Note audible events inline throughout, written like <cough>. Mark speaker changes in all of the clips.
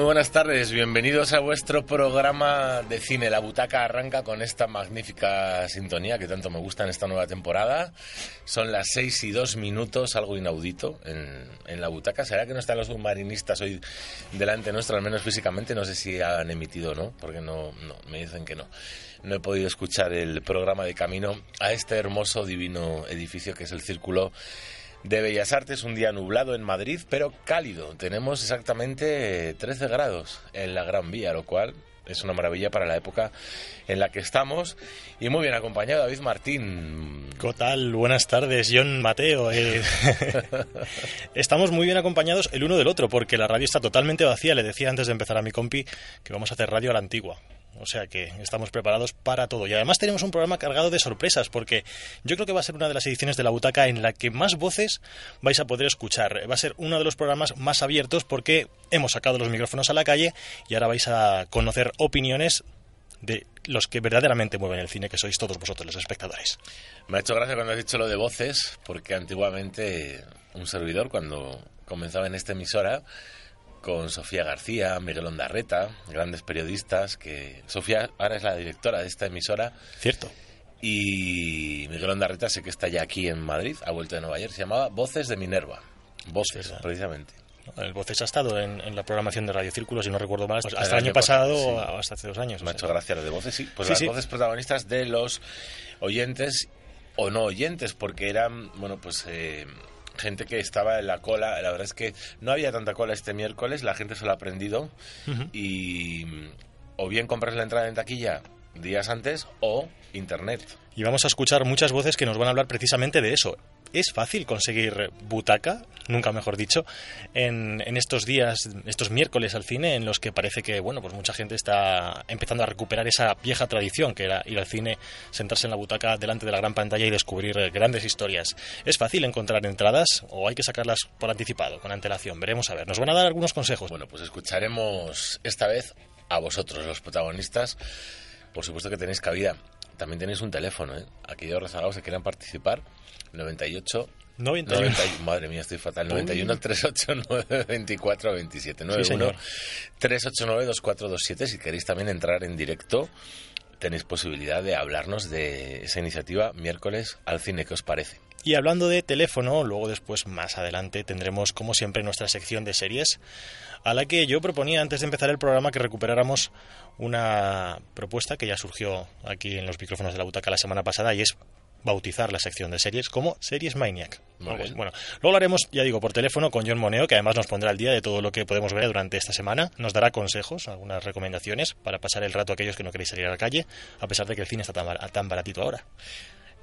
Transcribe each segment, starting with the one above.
Speaker 1: Muy buenas tardes. Bienvenidos a vuestro programa de cine. La butaca arranca con esta magnífica sintonía que tanto me gusta en esta nueva temporada. Son las seis y dos minutos, algo inaudito en, en la butaca. ¿Será que no están los submarinistas hoy delante nuestro, al menos físicamente? No sé si han emitido o no, porque no, no, me dicen que no. No he podido escuchar el programa de camino a este hermoso, divino edificio que es el Círculo de Bellas Artes, un día nublado en Madrid, pero cálido. Tenemos exactamente 13 grados en la Gran Vía, lo cual es una maravilla para la época en la que estamos. Y muy bien acompañado, David Martín.
Speaker 2: ¿Qué tal? Buenas tardes, John Mateo. Eh, <laughs> estamos muy bien acompañados el uno del otro, porque la radio está totalmente vacía. Le decía antes de empezar a mi compi que vamos a hacer radio a la antigua. O sea que estamos preparados para todo. Y además tenemos un programa cargado de sorpresas, porque yo creo que va a ser una de las ediciones de la butaca en la que más voces vais a poder escuchar. Va a ser uno de los programas más abiertos porque hemos sacado los micrófonos a la calle y ahora vais a conocer opiniones de los que verdaderamente mueven el cine, que sois todos vosotros los espectadores.
Speaker 1: Me ha hecho gracia cuando has dicho lo de voces, porque antiguamente un servidor, cuando comenzaba en esta emisora, con Sofía García, Miguel Ondarreta, grandes periodistas, que Sofía ahora es la directora de esta emisora.
Speaker 2: Cierto.
Speaker 1: Y Miguel Ondarreta sé que está ya aquí en Madrid, ha vuelto de Nueva York, se llamaba Voces de Minerva. Voces,
Speaker 2: Sí,
Speaker 1: precisamente.
Speaker 2: El Voces ha estado en, en la programación de Radio Círculo, si no recuerdo mal, hasta
Speaker 1: El
Speaker 2: el año
Speaker 1: año
Speaker 2: pasado o hasta hace dos años.
Speaker 1: Me ha
Speaker 2: o
Speaker 1: hecho
Speaker 2: sea.
Speaker 1: gracia lo de voces, sí. Pues
Speaker 2: Sí,
Speaker 1: las voces protagonistas de los oyentes o no oyentes, porque eran, bueno, pues eh, gente que estaba en la cola. La verdad es que no había tanta cola este miércoles, la gente se lo ha aprendido. Y o bien compras la entrada en taquilla días antes o internet.
Speaker 2: Y vamos a escuchar muchas voces que nos van a hablar precisamente de eso. Es fácil conseguir butaca, nunca mejor dicho, en, en estos días, estos miércoles al cine, en los que parece que, bueno, pues mucha gente está empezando a recuperar esa vieja tradición que era ir al cine, sentarse en la butaca delante de la gran pantalla y descubrir grandes historias. ¿Es fácil encontrar entradas o hay que sacarlas por anticipado, con antelación? Veremos a ver. Nos van a dar algunos consejos.
Speaker 1: Bueno, pues escucharemos esta vez a vosotros, los protagonistas. Por supuesto que tenéis cabida. También tenéis un teléfono, ¿eh? Aquellos rezagados que quieran participar. 98
Speaker 2: 91.
Speaker 1: 90 y- madre mía, estoy fatal. 91 389 24 27. 91
Speaker 2: señor.
Speaker 1: 389 2427. Si queréis también entrar en directo, tenéis posibilidad de hablarnos de esa iniciativa miércoles al cine. ¿Qué os parece?
Speaker 2: Y hablando de teléfono, luego después, más adelante, tendremos como siempre nuestra sección de series, a la que yo proponía antes de empezar el programa que recuperáramos una propuesta que ya surgió aquí en los micrófonos de la butaca la semana pasada y es bautizar la sección de series como Series Maniac. Bueno, luego lo haremos, ya digo, por teléfono con John Moneo, que además nos pondrá al día de todo lo que podemos ver durante esta semana. Nos dará consejos, algunas recomendaciones para pasar el rato a aquellos que no queréis salir a la calle, a pesar de que el cine está tan, bar- tan baratito ahora.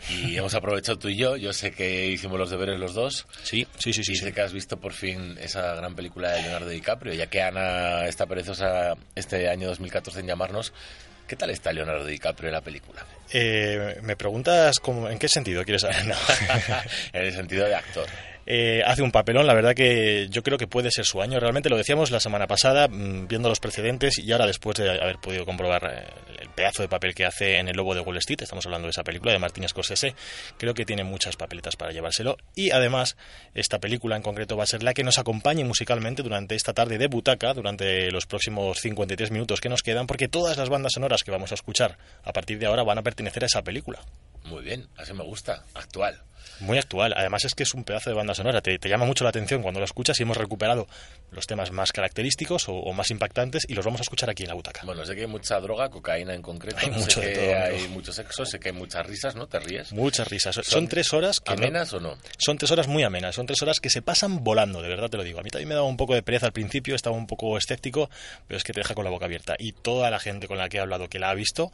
Speaker 1: Y hemos aprovechado tú y yo. Yo sé que hicimos los deberes los dos.
Speaker 2: Sí, sí, sí, sí.
Speaker 1: y
Speaker 2: sí.
Speaker 1: sé que has visto por fin esa gran película de Leonardo DiCaprio, ya que Ana está perezosa este año 2014 en llamarnos. ¿Qué tal está Leonardo DiCaprio en la película?
Speaker 2: Eh, me preguntas cómo, en qué sentido quieres saber. <laughs> No. <laughs>
Speaker 1: en el sentido de actor.
Speaker 2: Eh, hace un papelón, la verdad que yo creo que puede ser su año. Realmente lo decíamos la semana pasada, mm, viendo los precedentes y ahora después de haber podido comprobar eh, el pedazo de papel que hace en El Lobo de Wall Street, estamos hablando de esa película de Martin Scorsese, creo que tiene muchas papeletas para llevárselo. Y además, esta película en concreto va a ser la que nos acompañe musicalmente durante esta tarde de butaca, durante los próximos 53 minutos que nos quedan, porque todas las bandas sonoras que vamos a escuchar a partir de ahora van a pertenecer a esa película.
Speaker 1: Muy bien, así me gusta, actual.
Speaker 2: Muy actual. Además es que es un pedazo de banda sonora. Te, te llama mucho la atención cuando lo escuchas y hemos recuperado los temas más característicos o, o, más impactantes y los vamos a escuchar aquí en la butaca.
Speaker 1: Bueno, sé que hay mucha droga, cocaína en concreto.
Speaker 2: Hay mucho
Speaker 1: sé
Speaker 2: de
Speaker 1: que
Speaker 2: todo,
Speaker 1: hay
Speaker 2: amigo.
Speaker 1: mucho sexo, sé que hay muchas risas, ¿no? ¿Te ríes?
Speaker 2: Muchas risas. Son, son tres horas que no-
Speaker 1: ¿Amenas o no?
Speaker 2: Son tres horas muy amenas, son tres horas que se pasan volando, de verdad te lo digo. A mí también me daba un poco de pereza al principio, estaba un poco escéptico, pero es que te deja con la boca abierta. Y toda la gente con la que he hablado que la ha visto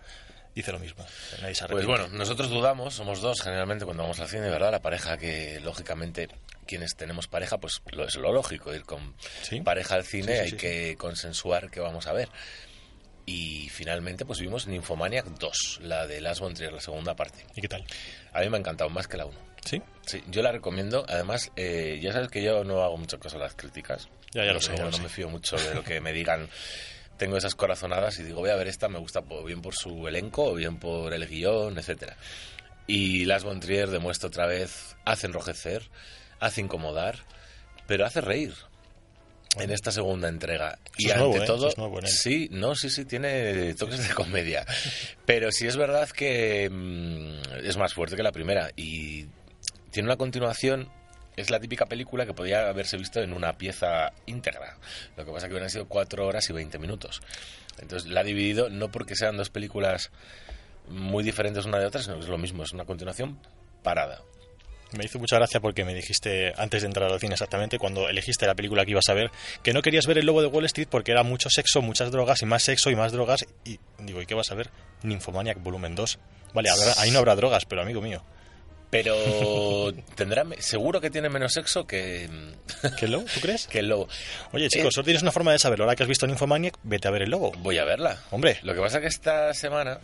Speaker 2: dice lo mismo. Nadie se
Speaker 1: Pues bueno, nosotros dudamos, somos dos generalmente cuando vamos al cine, ¿verdad? La pareja que, lógicamente, quienes tenemos pareja, pues lo es lo lógico, ir con
Speaker 2: Sí.
Speaker 1: pareja al cine,
Speaker 2: Sí, sí,
Speaker 1: hay que consensuar qué vamos a ver. Y finalmente, pues vimos Nymphomaniac 2, la de Lars von Trier, la segunda parte.
Speaker 2: ¿Y qué tal?
Speaker 1: A mí me ha encantado más que la 1.
Speaker 2: ¿Sí?
Speaker 1: Sí, yo la recomiendo. Además, eh, ya sabes que yo no hago mucho caso a las críticas.
Speaker 2: Ya, ya lo sé,
Speaker 1: No, me fío mucho de lo que me digan. <laughs> Tengo esas corazonadas y digo, voy a ver esta, me gusta bien por su elenco, o bien por el guion, etcétera. Y Las von Trier demuestra otra vez, hace enrojecer, hace incomodar, pero hace reír en esta segunda entrega. y
Speaker 2: es
Speaker 1: ante
Speaker 2: nuevo, ¿eh?
Speaker 1: todo,
Speaker 2: es nuevo en él.
Speaker 1: sí, no, sí, sí, tiene toques de comedia. Pero sí es verdad que mm, es más fuerte que la primera y tiene una continuación. Es la típica película que podía haberse visto en una pieza íntegra. Lo que pasa que hubieran sido 4 horas y 20 minutos. Entonces la ha dividido no porque sean dos películas muy diferentes una de otra, sino que es lo mismo, es una continuación parada.
Speaker 2: Me hizo mucha gracia porque me dijiste antes de entrar al cine exactamente, cuando elegiste la película que ibas a ver, que no querías ver El Lobo de Wall Street porque era mucho sexo, muchas drogas y más sexo y más drogas. Y digo, ¿y qué vas a ver? Nymphomaniac Volumen 2. Vale, habrá- ahí no habrá drogas, pero amigo mío.
Speaker 1: Pero <laughs> tendrá, seguro que tiene menos sexo que,
Speaker 2: ¿Qué lobo? ¿Tú crees? <laughs>
Speaker 1: que el lobo.
Speaker 2: Oye, chicos,
Speaker 1: Eh,
Speaker 2: solo tienes una forma de saberlo. Ahora que has visto Nymphomaniac, vete a ver El Lobo.
Speaker 1: Voy a verla.
Speaker 2: Hombre,
Speaker 1: Lo que pasa que esta semana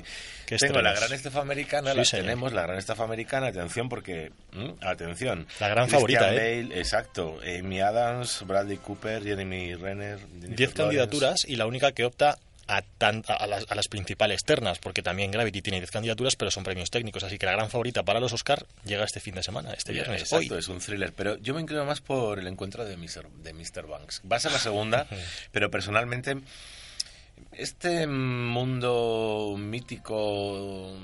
Speaker 2: ¿qué
Speaker 1: tengo la gran estafa americana,
Speaker 2: Sí,
Speaker 1: la
Speaker 2: señor.
Speaker 1: tenemos, la gran estafa americana, atención porque, ¿m? atención.
Speaker 2: La gran
Speaker 1: Christian
Speaker 2: favorita, ¿eh?
Speaker 1: Exacto, Amy Adams, Bradley Cooper, Jeremy Renner, Jennifer
Speaker 2: Diez
Speaker 1: Lawrence.
Speaker 2: candidaturas y la única que opta a, tan- a, las, a las principales ternas, porque también Gravity tiene 10 candidaturas, pero son premios técnicos. Así que la gran favorita para los Oscar llega este fin de semana, este viernes.
Speaker 1: Exacto,
Speaker 2: Hoy.
Speaker 1: es un thriller, pero yo me inclino más por el encuentro de Mr. de Mr. Banks. Va a ser la segunda, <laughs> pero personalmente este mundo mítico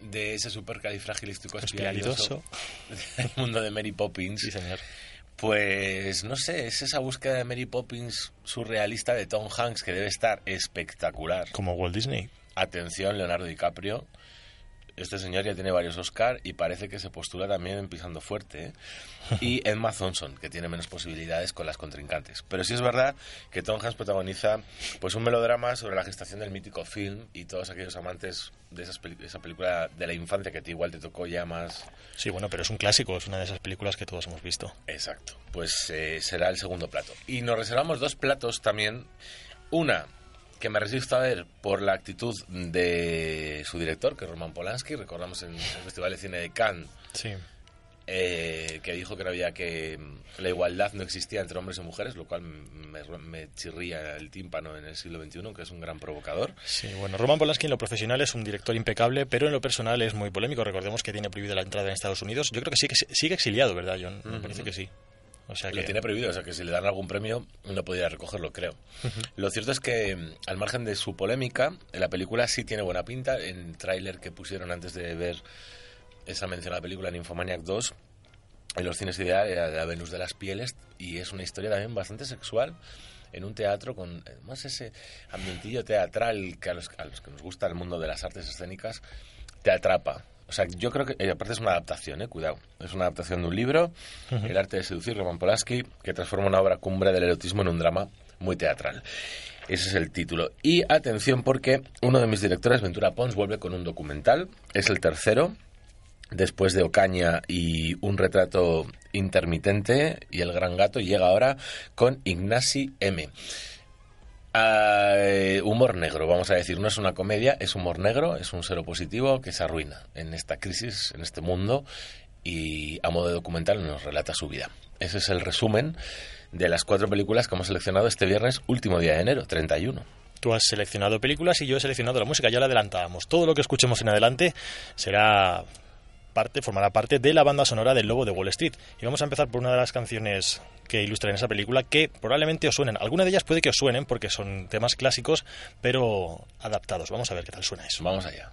Speaker 1: de ese supercalifragilístico espialidoso,
Speaker 2: Espialidoso. <laughs>
Speaker 1: el mundo de Mary Poppins,
Speaker 2: Sí, señor.
Speaker 1: Pues no sé, es esa búsqueda de Mary Poppins surrealista de Tom Hanks que debe estar espectacular.
Speaker 2: Como Walt Disney.
Speaker 1: Atención, Leonardo DiCaprio. Este señor ya tiene varios Oscar y parece que se postula también pisando fuerte. ¿eh? Y <laughs> Emma Thompson, que tiene menos posibilidades con las contrincantes. Pero sí es verdad que Tom Hanks protagoniza pues un melodrama sobre la gestación del mítico film y todos aquellos amantes de esas esa película de la infancia que a ti igual te tocó ya más.
Speaker 2: Sí, bueno, pero es un clásico, es una de esas películas que todos hemos visto.
Speaker 1: Exacto. Pues eh, será el segundo plato. Y nos reservamos dos platos también. Una que me resisto a ver por la actitud de su director, que es Roman Polanski. Recordamos en el Festival de Cine de Cannes
Speaker 2: Sí.
Speaker 1: eh, que dijo que no había que la igualdad no existía entre hombres y mujeres, lo cual me, me chirría el tímpano en el siglo XXI, que es un gran provocador.
Speaker 2: Sí, bueno, Roman Polanski en lo profesional es un director impecable, pero en lo personal es muy polémico. Recordemos que tiene prohibida la entrada en Estados Unidos. Yo creo que sí que sigue exiliado, ¿verdad, John? Me parece que sí. O sea
Speaker 1: Lo tiene prohibido, o sea que si le dan algún premio no podría recogerlo, creo. Lo cierto es que, mm, al margen de su polémica, la película sí tiene buena pinta. En el tráiler que pusieron antes de ver esa mencionada película, Nymphomaniac 2, en los cines ideal era la Venus de las Pieles y es una historia también bastante sexual en un teatro con eh, más ese ambientillo teatral que a los, a los que nos gusta el mundo de las artes escénicas te atrapa. O sea, yo creo que, eh, aparte es una adaptación, eh, cuidado, es una adaptación de un libro, El arte de seducir, Roman Polanski, que transforma una obra cumbre del erotismo en un drama muy teatral. Ese es el título. Y atención porque uno de mis directores, Ventura Pons, vuelve con un documental, es el tercero, después de Ocaña y un retrato intermitente y el gran gato llega ahora con Ignasi M. Eh, humor negro, vamos a decir, no es una comedia, es humor negro, es un cero positivo que se arruina en esta crisis, en este mundo y a modo de documental nos relata su vida. Ese es el resumen de las cuatro películas que hemos seleccionado este viernes, último día de enero, 31.
Speaker 2: tú has seleccionado películas y yo he seleccionado la música. Ya la adelantábamos. Todo lo que escuchemos en adelante será parte, formará parte de la banda sonora del Lobo de Wall Street. Y vamos a empezar por una de las canciones que ilustran esa película que probablemente os suenen. Algunas de ellas puede que os suenen porque son temas clásicos, pero adaptados. Vamos a ver qué tal suena eso.
Speaker 1: Vamos allá.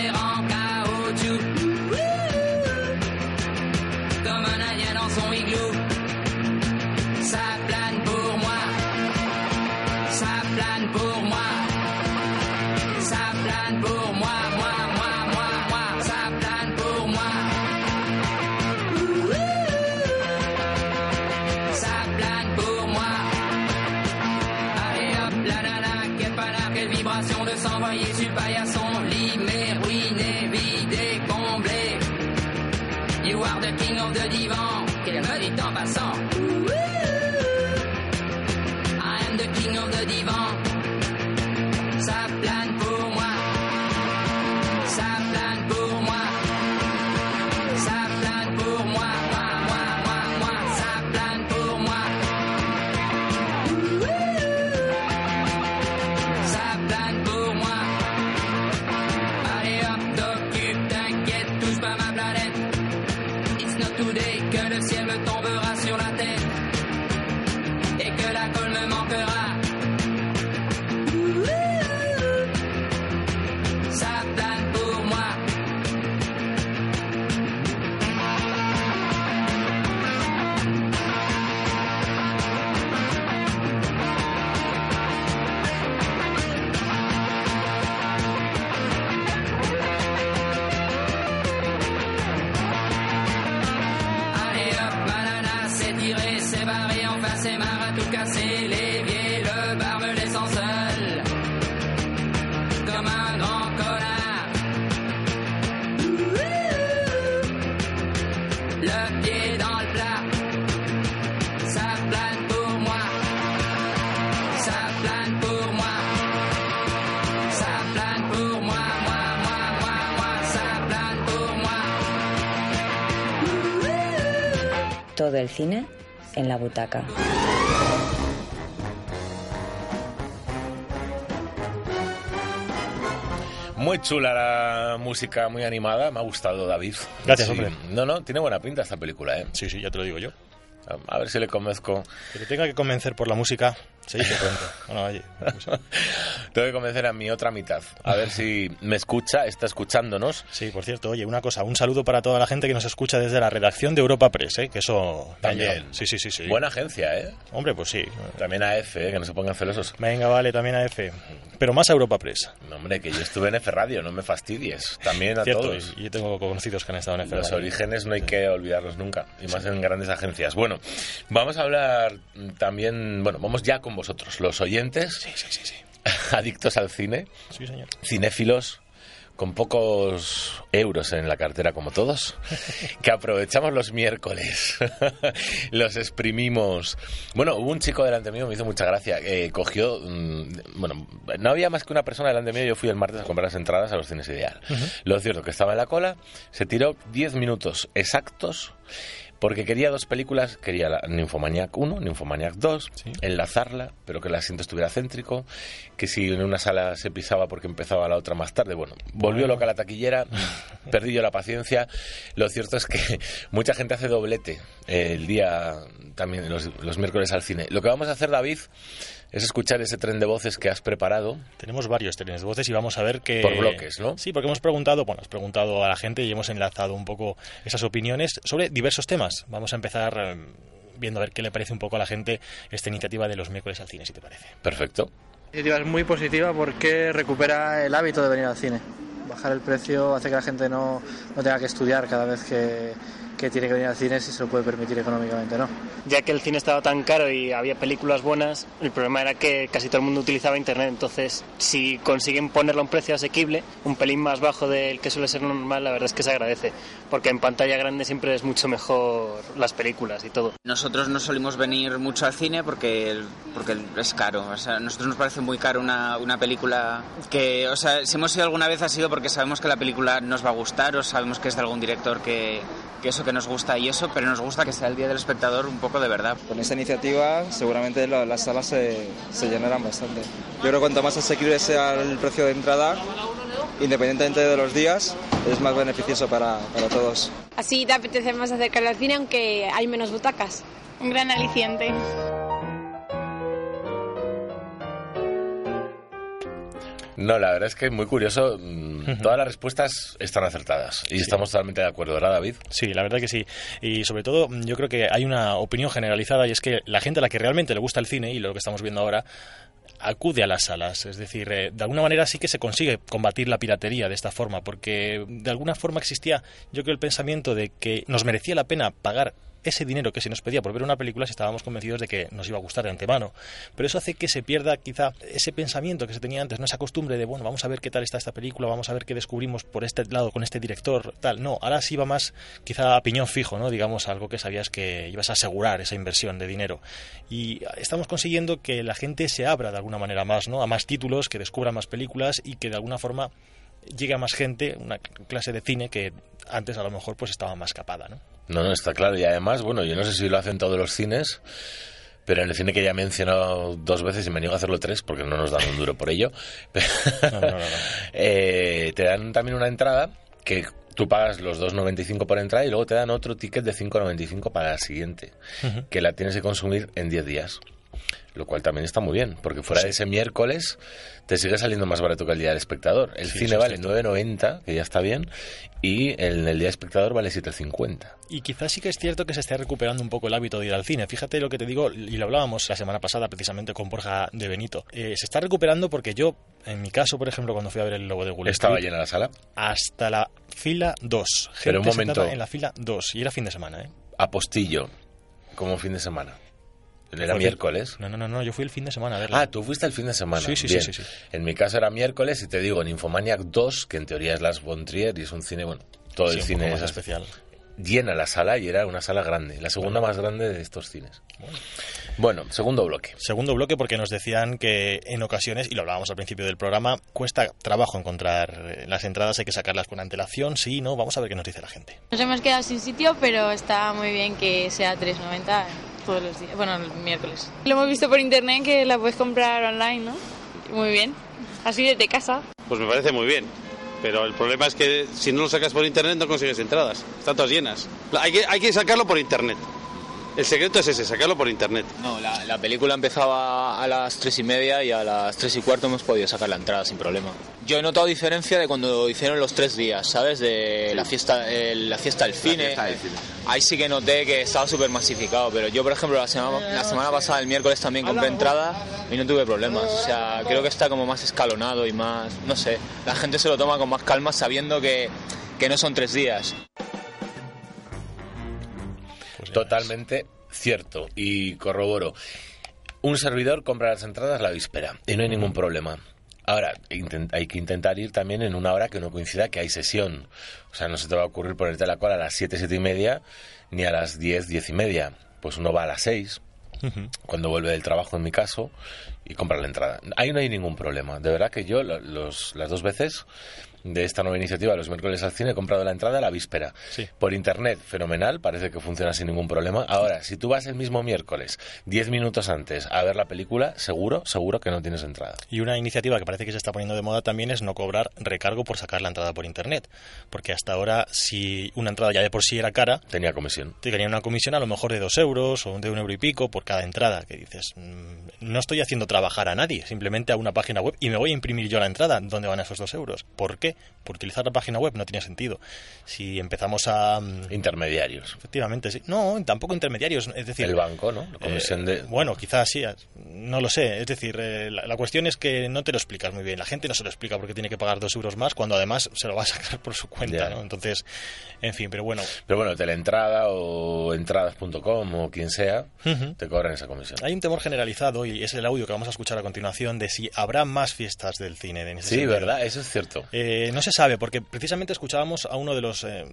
Speaker 3: cine en la butaca.
Speaker 1: Muy chula la música, muy animada. Me ha gustado, David.
Speaker 2: Gracias,
Speaker 1: Sí.
Speaker 2: hombre.
Speaker 1: No, no, tiene buena pinta esta película, ¿eh?
Speaker 2: Sí, sí, ya te lo digo yo.
Speaker 1: A ver si le convenzco.
Speaker 2: Que te tenga que convencer por la música, se dice pronto. Bueno, oye, pues, <laughs>
Speaker 1: Tengo que convencer a mi otra mitad. A ver si me escucha, está escuchándonos.
Speaker 2: Sí, por cierto, oye, una cosa, un saludo para toda la gente que nos escucha desde la redacción de Europa Press, ¿eh? que eso
Speaker 1: También.
Speaker 2: Sí, sí, sí, sí.
Speaker 1: Buena agencia, ¿eh?
Speaker 2: Hombre, pues sí.
Speaker 1: También a F, ¿eh? que no se pongan celosos.
Speaker 2: Venga, vale, también a F. Pero más a Europa Press.
Speaker 1: No, hombre, que yo estuve en F Radio, no me fastidies. También a
Speaker 2: Cierto,
Speaker 1: todos.
Speaker 2: yo tengo conocidos que han estado en F.
Speaker 1: Los
Speaker 2: Radio.
Speaker 1: orígenes no hay que olvidarlos nunca, y más en grandes agencias. Bueno, vamos a hablar también, bueno, vamos ya con vosotros, los oyentes,
Speaker 2: Sí, sí, sí, sí. <laughs>
Speaker 1: adictos al cine,
Speaker 2: señor.
Speaker 1: cinéfilos con pocos euros en la cartera como todos, <laughs> que aprovechamos los miércoles, <laughs> los exprimimos. Bueno, hubo un chico delante mío, me hizo mucha gracia, eh, cogió, mm, bueno, no había más que una persona delante mío, yo fui el martes a comprar las entradas a los cines ideal. Lo cierto que estaba en la cola, se tiró 10 minutos exactos porque quería dos películas, quería la Nymphomaniac 1, Nymphomaniac 2,
Speaker 2: Sí.
Speaker 1: enlazarla, pero que el asiento estuviera céntrico, que si en una sala se pisaba porque empezaba la otra más tarde, bueno, volvió loca la taquillera, <laughs> perdí yo la paciencia. Lo cierto es que mucha gente hace doblete eh, el día, también los, los miércoles al cine. Lo que vamos a hacer, David, es escuchar ese tren de voces que has preparado.
Speaker 2: Tenemos varios trenes de voces y vamos a ver que...
Speaker 1: Por bloques, ¿no?
Speaker 2: Sí, porque hemos preguntado, bueno, has preguntado a la gente y hemos enlazado un poco esas opiniones sobre diversos temas. Vamos a empezar eh, viendo a ver qué le parece un poco a la gente esta iniciativa de los miércoles al cine, si te parece.
Speaker 1: Perfecto.
Speaker 4: La iniciativa es muy positiva porque recupera el hábito de venir al cine. Bajar el precio hace que la gente no, no tenga que estudiar cada vez que, que tiene que venir al cine si se lo puede permitir económicamente, ¿no?
Speaker 5: Ya que el cine estaba tan caro y había películas buenas, el problema era que casi todo el mundo utilizaba internet, entonces si consiguen ponerlo a un precio asequible, un pelín más bajo del que suele ser normal, la verdad es que se agradece, porque en pantalla grande siempre es mucho mejor las películas y todo.
Speaker 6: Nosotros no solimos venir mucho al cine porque, porque es caro, o sea, a nosotros nos parece muy caro una, una película que, o sea, si hemos ido alguna vez ha sido porque sabemos que la película nos va a gustar o sabemos que es de algún director que, que eso que nos gusta y eso, pero nos gusta que sea el día del espectador un poco de verdad.
Speaker 7: Con esta iniciativa seguramente lo- las salas se, se llenarán bastante. Yo creo que cuanto más asequible sea el precio de entrada, independientemente de los días, es más beneficioso para, para todos.
Speaker 8: Así te apetece más acercarle al cine aunque hay menos butacas.
Speaker 9: Un gran aliciente.
Speaker 1: No, la verdad es que es muy curioso. mm, Todas las respuestas están acertadas y estamos totalmente de acuerdo, ¿verdad, David?
Speaker 2: Sí, la verdad que sí. Y sobre todo, mm, yo creo que hay una opinión generalizada y es que la gente a la que realmente le gusta el cine y lo que estamos viendo ahora acude a las salas. Es decir, eh, de alguna manera sí que se consigue combatir la piratería de esta forma, porque de alguna forma existía, yo creo, el pensamiento de que nos merecía la pena pagar ese dinero que se nos pedía por ver una película si estábamos convencidos de que nos iba a gustar de antemano. Pero eso hace que se pierda quizá ese pensamiento que se tenía antes, no esa costumbre de, bueno, vamos a ver qué tal está esta película, vamos a ver qué descubrimos por este lado con este director, tal. No, ahora sí va más quizá a piñón fijo, ¿no? Digamos, algo que sabías que ibas a asegurar esa inversión de dinero. Y estamos consiguiendo que la gente se abra de alguna manera más, ¿no? A más títulos, que descubra más películas y que de alguna forma llegue a más gente, una clase de cine que antes a lo mejor pues estaba más capada, ¿no?
Speaker 1: No, no, está claro. Y además, bueno, yo no sé si lo hacen todos los cines, pero en el cine que ya he mencionado dos veces y me niego a hacerlo tres porque no nos dan un duro por ello, <laughs>
Speaker 2: No, no, no, no.
Speaker 1: eh, te dan también una entrada que tú pagas los 2,95 por entrada y luego te dan otro ticket de 5,95 para la siguiente, que la tienes que consumir en 10 días. Lo cual también está muy bien, porque fuera de ese miércoles te sigue saliendo más barato que el día del espectador. El
Speaker 2: Sí,
Speaker 1: cine vale
Speaker 2: cierto.
Speaker 1: 9,90, que ya está bien, y en el día del espectador vale 7,50.
Speaker 2: Y quizás sí que es cierto que se esté recuperando un poco el hábito de ir al cine. Fíjate lo que te digo, y lo hablábamos la semana pasada precisamente con Borja de Benito. Eh, se está recuperando porque yo, en mi caso, por ejemplo, cuando fui a ver el logo de Wall
Speaker 1: Estaba llena la sala.
Speaker 2: hasta la fila 2.
Speaker 1: Pero un momento.
Speaker 2: en la fila 2. Y era fin de semana, ¿eh?
Speaker 1: Apostillo, como fin de semana. Era miércoles.
Speaker 2: No, no, no, no, yo fui el fin de semana a verla.
Speaker 1: Ah, tú fuiste el fin de semana.
Speaker 2: Sí, sí, sí,
Speaker 1: Bien.
Speaker 2: sí, sí.
Speaker 1: En mi caso era miércoles y te digo, en Infomaniac 2, que en teoría es Las Von Trier y es un cine, bueno, todo
Speaker 2: Sí,
Speaker 1: el cine es
Speaker 2: especial.
Speaker 1: Llena la sala y era una sala grande, la segunda más grande de estos cines. Bueno, segundo bloque.
Speaker 2: Segundo bloque porque nos decían que en ocasiones, y lo hablábamos al principio del programa, cuesta trabajo encontrar eh, las entradas, hay que sacarlas con antelación, sí, no, vamos a ver qué nos dice la gente.
Speaker 9: Nos hemos quedado sin sitio, pero está muy bien que sea 3.90 todos los días. Bueno, el miércoles.
Speaker 8: Lo hemos visto por internet que la puedes comprar online, ¿no? Muy bien. Así desde casa.
Speaker 10: Pues me parece muy bien. Pero el problema es que si no lo sacas por internet no consigues entradas. Están todas llenas. Hay que, hay que sacarlo por internet. El secreto es ese, sacarlo por internet.
Speaker 11: No, la, la película empezaba a las tres y media y a las tres y cuarto hemos podido sacar la entrada sin problema. Yo he notado diferencia de cuando hicieron los tres días, ¿sabes? De la fiesta, eh, la fiesta del cine. Ahí sí que noté que estaba súper masificado, pero yo, por ejemplo, la semana, la semana pasada, el miércoles también compré entrada y no tuve problemas. O sea, creo que está como más escalonado y más, no sé, la gente se lo toma con más calma sabiendo que, que no son tres días.
Speaker 2: Pues
Speaker 1: Totalmente cierto y corroboro. Un servidor compra las entradas la víspera y no hay ningún problema. Ahora, hay que intentar ir también en una hora que no coincida que hay sesión. O sea, no se te va a ocurrir ponerte la cola a las 7, 7 y media, ni a las 10, 10 y media. Pues uno va a las 6,
Speaker 2: Ujú.
Speaker 1: cuando vuelve del trabajo en mi caso, y compra la entrada. Ahí no hay ningún problema. De verdad que yo lo- los, las dos veces de esta nueva iniciativa, los miércoles al cine, he comprado la entrada a la víspera.
Speaker 2: Sí.
Speaker 1: Por internet, fenomenal, parece que funciona sin ningún problema. Ahora, si tú vas el mismo miércoles, 10 minutos antes, a ver la película, seguro, seguro que no tienes entrada.
Speaker 2: Y una iniciativa que parece que se está poniendo de moda también es no cobrar recargo por sacar la entrada por internet. Porque hasta ahora, si una entrada ya de por sí era cara,
Speaker 1: Tenía comisión.
Speaker 2: te tenían una comisión a lo mejor de dos euros o de un euro y pico por cada entrada. Que dices, mm, no estoy haciendo trabajo bajar a nadie, simplemente a una página web y me voy a imprimir yo la entrada. ¿Dónde van esos dos euros? ¿Por qué? Por utilizar la página web no tiene sentido. Si empezamos a... mm,
Speaker 1: Intermediarios.
Speaker 2: Efectivamente, sí. No, tampoco intermediarios. Es decir,
Speaker 1: El banco, ¿no? La comisión de...
Speaker 2: eh, Bueno, quizás sí, no lo sé. Es decir, eh, la, la cuestión es que no te lo explicas muy bien. La gente no se lo explica porque tiene que pagar dos euros más cuando además se lo va a sacar por su cuenta. ¿no? Entonces, en fin, pero bueno.
Speaker 1: Pero bueno, Teleentrada o entradas.com o quien sea, te cobran esa comisión.
Speaker 2: Hay un temor generalizado y es el audio que vamos a escuchar a continuación de si habrá más fiestas del cine. En ese
Speaker 1: Sí,
Speaker 2: sentido.
Speaker 1: ¿verdad? Eso es cierto.
Speaker 2: Eh, no se sabe, porque precisamente escuchábamos a uno de los, eh,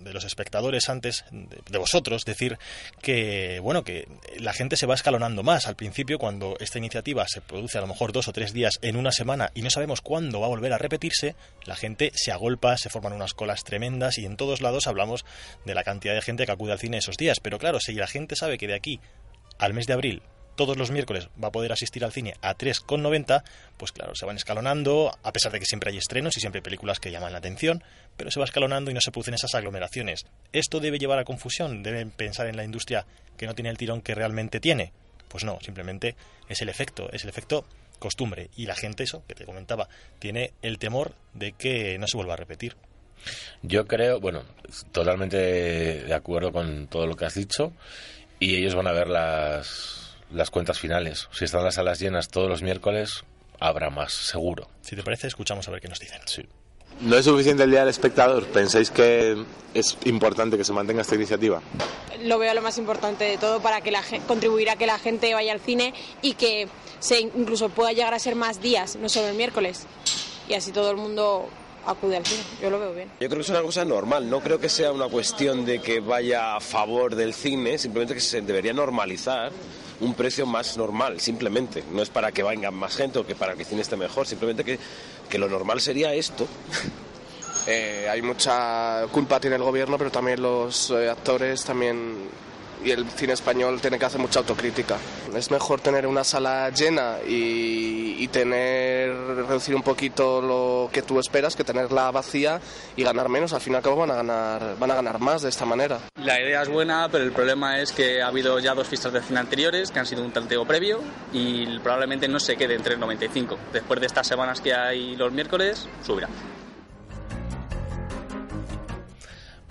Speaker 2: de los espectadores antes, de, de vosotros, decir que, bueno, que la gente se va escalonando más. Al principio, cuando esta iniciativa se produce a lo mejor dos o tres días en una semana y no sabemos cuándo va a volver a repetirse, la gente se agolpa, se forman unas colas tremendas y en todos lados hablamos de la cantidad de gente que acude al cine esos días. Pero claro, si la gente sabe que de aquí al mes de abril todos los miércoles va a poder asistir al cine a 3,90, pues claro, se van escalonando, a pesar de que siempre hay estrenos y siempre hay películas que llaman la atención, pero se va escalonando y no se producen esas aglomeraciones. ¿Esto debe llevar a confusión? ¿Deben pensar en la industria que no tiene el tirón que realmente tiene? Pues no, simplemente es el efecto, es el efecto costumbre. Y la gente, eso que te comentaba, tiene el temor de que no se vuelva a repetir.
Speaker 1: Yo creo, bueno, totalmente de acuerdo con todo lo que has dicho y ellos van a ver las, las cuentas finales. Si están las salas llenas todos los miércoles, habrá más, seguro.
Speaker 2: Si te parece, escuchamos a ver qué nos dicen.
Speaker 1: Sí.
Speaker 12: ¿No es suficiente el día del espectador? ¿Pensáis que es importante que se mantenga esta iniciativa?
Speaker 13: lo veo lo más importante de todo para que la gen- contribuir a que la gente vaya al cine y que se incluso pueda llegar a ser más días, no solo el miércoles. Y así todo el mundo acude al cine. Yo lo veo bien.
Speaker 14: Yo creo que es una cosa normal, no creo que sea una cuestión de que vaya a favor del cine, simplemente que se debería normalizar un precio más normal, simplemente. No es para que vengan más gente o que para que el cine esté mejor, simplemente que, que lo normal sería esto.
Speaker 15: Eh, hay mucha culpa tiene el gobierno, pero también los eh, actores también y el cine español tiene que hacer mucha autocrítica. Es mejor tener una sala llena y, y tener reducir un poquito lo que tú esperas que tenerla vacía y ganar menos. Al fin y al cabo van a ganar van a ganar más de esta manera.
Speaker 16: La idea es buena, pero el problema es que ha habido ya dos fiestas de cine anteriores que han sido un tanteo previo y probablemente no se quede en 3.95. Después de estas semanas que hay los miércoles, subirá.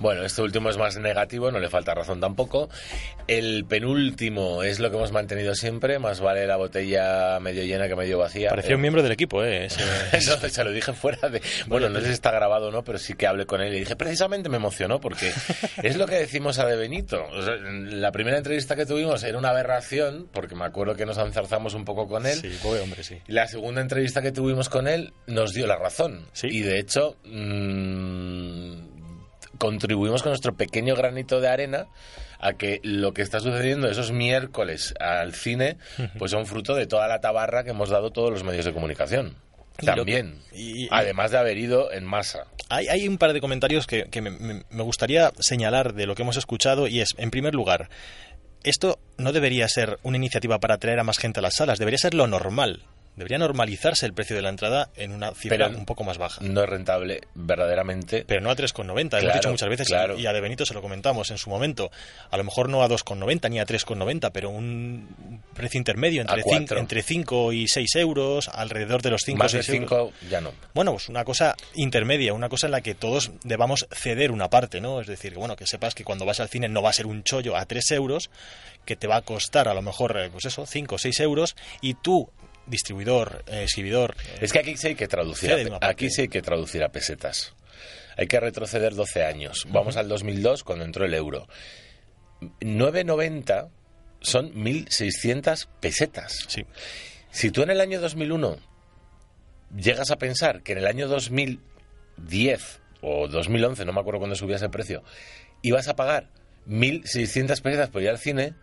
Speaker 1: Bueno, este último es más negativo, no le falta razón tampoco. El penúltimo es lo que hemos mantenido siempre, más vale la botella medio llena que medio vacía.
Speaker 2: Parecía
Speaker 1: Eh,
Speaker 2: un miembro del equipo, ¿eh? Ese- <laughs>
Speaker 1: Eso se lo dije fuera de... Bueno, no sé si está grabado o no, pero sí que hablé con él y dije, precisamente me emocionó porque <laughs> es lo que decimos a De Benito. O sea, la primera entrevista que tuvimos era una aberración, porque me acuerdo que nos enzarzamos un poco con él.
Speaker 2: Sí, pobre hombre, sí.
Speaker 1: La segunda entrevista que tuvimos con él nos dio la razón. Y de hecho, mm, contribuimos con nuestro pequeño granito de arena a que lo que está sucediendo esos miércoles al cine, pues son fruto de toda la tabarra que hemos dado todos los medios de comunicación. También.
Speaker 2: y- y-
Speaker 1: Además de haber ido en masa.
Speaker 2: Hay, hay un par de comentarios que, me- me gustaría señalar de lo que hemos escuchado y es, en primer lugar, esto no debería ser una iniciativa para atraer a más gente a las salas, debería ser lo normal. Debería normalizarse el precio de la entrada en una cifra
Speaker 1: Pero
Speaker 2: un poco más baja.
Speaker 1: No es rentable, verdaderamente.
Speaker 2: Pero no a 3,90, hemos
Speaker 1: Claro,
Speaker 2: dicho muchas veces, y-
Speaker 1: claro.
Speaker 2: y a De Benito se lo comentamos en su momento. A lo mejor no a 2,90 ni a 3,90, pero un precio intermedio entre. 5, entre 5 y 6 euros, alrededor de los 5 o
Speaker 1: Más de
Speaker 2: 6 euros.
Speaker 1: 5 ya no.
Speaker 2: Bueno, pues una cosa intermedia, una cosa en la que todos debamos ceder una parte, ¿no? Es decir, que, bueno, que sepas que cuando vas al cine no va a ser un chollo a 3 euros, que te va a costar a lo mejor, eh, pues eso, 5 o 6 euros, y tú, distribuidor, eh, exhibidor... eh,
Speaker 1: Es que aquí sí hay que traducir. A, aquí sí hay que traducir a pesetas. Hay que retroceder 12 años. Vamos al 2002 cuando entró el euro. 9.90 son 1.600 pesetas.
Speaker 2: Sí.
Speaker 1: Si tú en el año 2001 llegas a pensar que en el año 2010 o 2011, no me acuerdo cuándo subía ese precio, ibas a pagar 1.600 pesetas por ir al cine,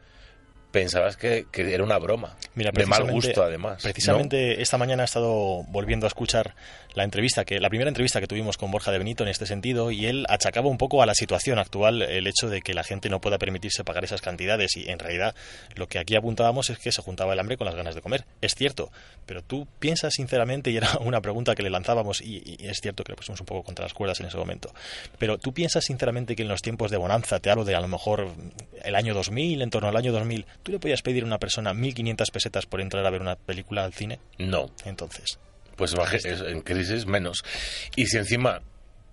Speaker 1: pensabas que, que era una broma.
Speaker 2: Mira,
Speaker 1: de mal gusto, además. ¿no?
Speaker 2: Precisamente esta mañana he estado volviendo a escuchar la entrevista, que la primera entrevista que tuvimos con Borja de Benito en este sentido, y él achacaba un poco a la situación actual el hecho de que la gente no pueda permitirse pagar esas cantidades. Y en realidad lo que aquí apuntábamos es que se juntaba el hambre con las ganas de comer. Es cierto, pero tú piensas sinceramente, y era una pregunta que le lanzábamos, y, y es cierto que le pusimos un poco contra las cuerdas en ese momento, pero tú piensas sinceramente que en los tiempos de bonanza, te hablo de a lo mejor el año 2000, en torno al año 2000, ¿Tú le podías pedir a una persona 1.500 pesetas por entrar a ver una película al cine?
Speaker 1: No.
Speaker 2: Entonces.
Speaker 1: Pues baje- en crisis menos. Y si encima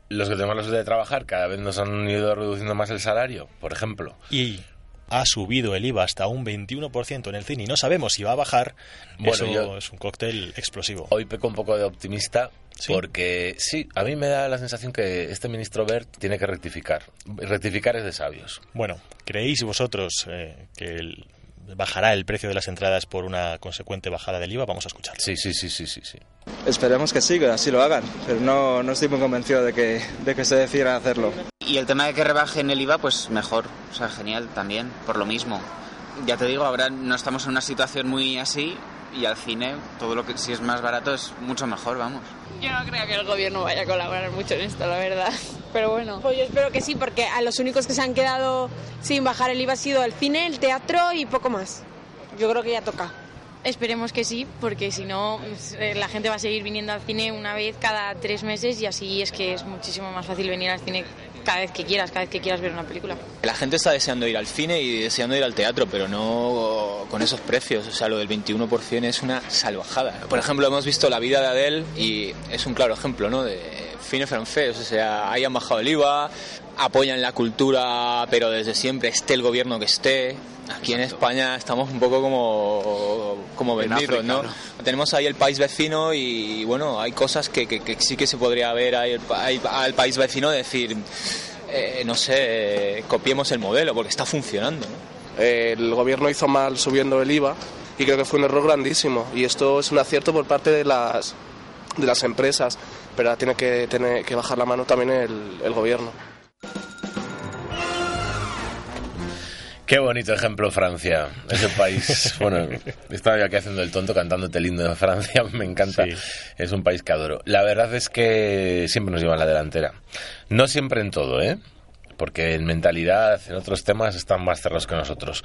Speaker 1: los que tenemos la suerte de trabajar cada vez nos han ido reduciendo más el salario, por ejemplo,
Speaker 2: Y ha subido el IVA hasta un 21% en el cine y no sabemos si va a bajar,
Speaker 1: Bueno,
Speaker 2: eso
Speaker 1: yo-
Speaker 2: es un cóctel explosivo.
Speaker 1: Hoy peco un poco de optimista porque sí, a mí me da la sensación que este ministro Bert tiene que rectificar. Rectificar es de sabios.
Speaker 2: Bueno, ¿creéis vosotros eh, que el- bajará el precio de las entradas por una consecuente bajada del IVA? Vamos a escuchar.
Speaker 1: Sí, sí, sí, sí, sí, sí.
Speaker 7: Esperemos que sí, que así lo hagan, pero no, no estoy muy convencido de que, de que se decidan a hacerlo.
Speaker 6: Y el tema de que rebajen el IVA, pues mejor, o sea, genial también, por lo mismo. Ya te digo, ahora no estamos en una situación muy así y al cine todo lo que si es más barato es mucho mejor, vamos.
Speaker 8: Yo no creo que el gobierno vaya a colaborar mucho en esto, la verdad. Pero bueno.
Speaker 13: Pues yo espero que sí, porque a los únicos que se han quedado sin bajar el IVA ha sido el cine, el teatro y poco más. Yo creo que ya toca.
Speaker 9: Esperemos que sí, porque si no, eh, la gente va a seguir viniendo al cine una vez cada tres meses y así es que es muchísimo más fácil venir al cine cada vez que quieras, cada vez que quieras ver una película.
Speaker 11: La gente está deseando ir al cine y deseando ir al teatro, pero no con esos precios. O sea, lo del 21% es una salvajada. Por ejemplo, hemos visto La vida de Adele y es un claro ejemplo, ¿no? De cine francés. O sea, ahí han bajado el IVA, apoyan la cultura, pero desde siempre, esté el gobierno que esté. Aquí en España estamos un poco como, como
Speaker 14: En
Speaker 11: vendidos,
Speaker 14: África,
Speaker 11: ¿no?
Speaker 14: ¿no?
Speaker 11: Tenemos ahí el país vecino y, bueno, hay cosas que, que- que sí que se podría ver ahí el ahí al país vecino decir, eh, no sé, copiemos el modelo porque está funcionando. ¿no?
Speaker 15: El gobierno hizo mal subiendo el IVA y creo que fue un error grandísimo. Y esto es un acierto por parte de las, de las empresas, pero tiene que, tener que bajar la mano también el, el gobierno.
Speaker 1: Qué bonito ejemplo Francia, ese país. <laughs> Bueno, estaba yo aquí haciendo el tonto cantándote himno de Francia, <laughs> me encanta. Es un país que adoro. La verdad es que siempre nos llevan la delantera. No siempre en todo, ¿eh? Porque en mentalidad, en otros temas, están más cerrados que nosotros.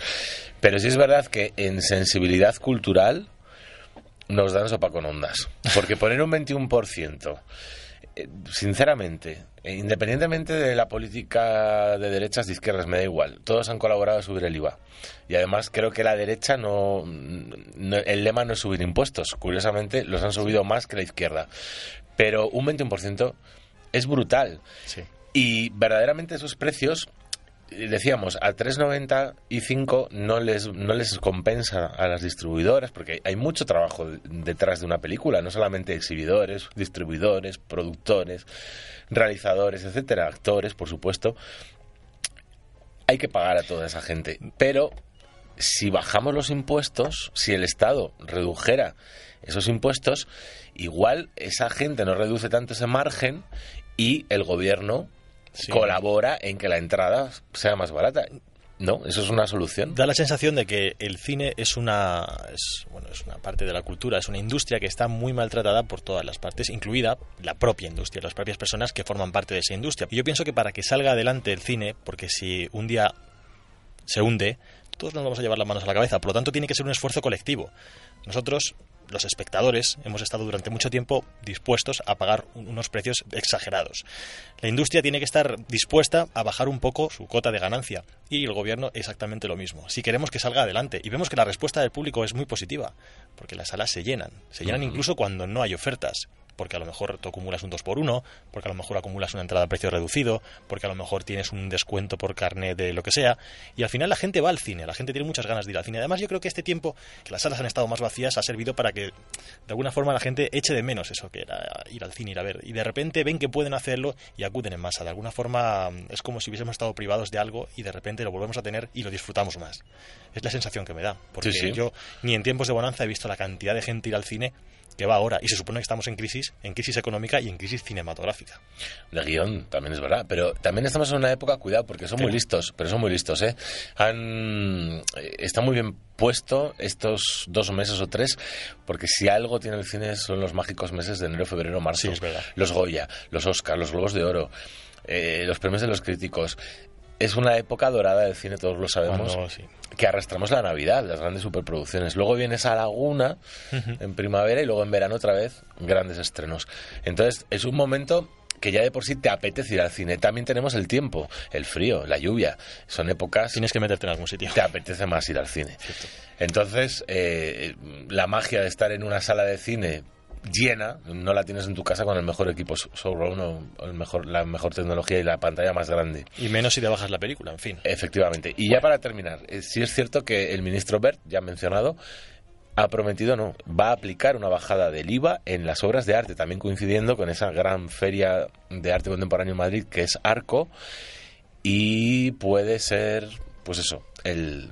Speaker 1: Pero sí es verdad que en sensibilidad cultural nos dan sopa con ondas. Porque poner un 21%, eh, sinceramente, independientemente de la política de derechas, de izquierdas, me da igual. Todos han colaborado a subir el IVA. Y además creo que la derecha no, no- el lema no es subir impuestos. Curiosamente, los han subido más que la izquierda. Pero un 21% es brutal. Y verdaderamente esos precios, decíamos, a 3,95 no les, no les compensa a las distribuidoras, porque hay mucho trabajo de- detrás de una película, no solamente exhibidores, distribuidores, productores, realizadores, etcétera, actores, por supuesto. Hay que pagar a toda esa gente. Pero si bajamos los impuestos, si el Estado redujera esos impuestos, igual esa gente no reduce tanto ese margen y el gobierno colabora en que la entrada sea más barata. No, eso es una solución.
Speaker 2: Da la sensación de que el cine es una, es, bueno, es una parte de la cultura, es una industria que está muy maltratada por todas las partes, incluida la propia industria, las propias personas que forman parte de esa industria. Y yo pienso que para que salga adelante el cine, porque si un día se hunde, todos nos vamos a llevar las manos a la cabeza. Por lo tanto, tiene que ser un esfuerzo colectivo. Nosotros, los espectadores, hemos estado durante mucho tiempo dispuestos a pagar un- unos precios exagerados. La industria tiene que estar dispuesta a bajar un poco su cota de ganancia y el gobierno exactamente lo mismo. Si queremos que salga adelante y vemos que la respuesta del público es muy positiva, porque las salas se llenan, se llenan incluso cuando no hay ofertas porque a lo mejor tú acumulas un 2 por 1 porque a lo mejor acumulas una entrada a precio reducido, porque a lo mejor tienes un descuento por carnet de lo que sea, y al final la gente va al cine, la gente tiene muchas ganas de ir al cine. Además, yo creo que este tiempo que las salas han estado más vacías ha servido para que de alguna forma la gente eche de menos eso que era ir al cine, ir a ver, y de repente ven que pueden hacerlo y acuden en masa. De alguna forma es como si hubiésemos estado privados de algo y de repente lo volvemos a tener y lo disfrutamos más. Es la sensación que me da, porque
Speaker 1: Sí, sí.
Speaker 2: yo ni en tiempos de bonanza he visto la cantidad de gente ir al cine que va ahora y se supone que estamos en crisis, en crisis económica y en crisis cinematográfica.
Speaker 1: De guion, también es verdad. Pero también estamos en una época, cuidado, porque son muy listos, pero son muy listos, ¿eh? Han, eh, está muy bien puesto estos dos meses o tres, porque si algo tiene el cine son los mágicos meses de enero, febrero, marzo.
Speaker 2: Sí, es verdad.
Speaker 1: Los Goya, los Oscar, los Globos de Oro, eh, los premios de los críticos. Es una época dorada del cine, todos lo sabemos,
Speaker 2: sí.
Speaker 1: que arrastramos la Navidad, las grandes superproducciones. Luego viene esa laguna en primavera y luego en verano otra vez grandes estrenos. Entonces es un momento que ya de por sí te apetece ir al cine. También tenemos el tiempo, el frío, la lluvia. Son épocas...
Speaker 2: Tienes que meterte en algún sitio.
Speaker 1: Te apetece más ir al cine. Entonces, eh, la magia de estar en una sala de cine llena, no la tienes en tu casa con el mejor equipo showroom o el mejor, la mejor tecnología y la pantalla más grande.
Speaker 2: Y menos si te bajas la película, en fin.
Speaker 1: Efectivamente. Y ya para terminar, eh, sí es cierto que el ministro Bert, ya mencionado, ha prometido, no, va a aplicar una bajada del IVA en las obras de arte, también coincidiendo con esa gran feria de arte contemporáneo en Madrid que es Arco y puede ser, pues eso, el,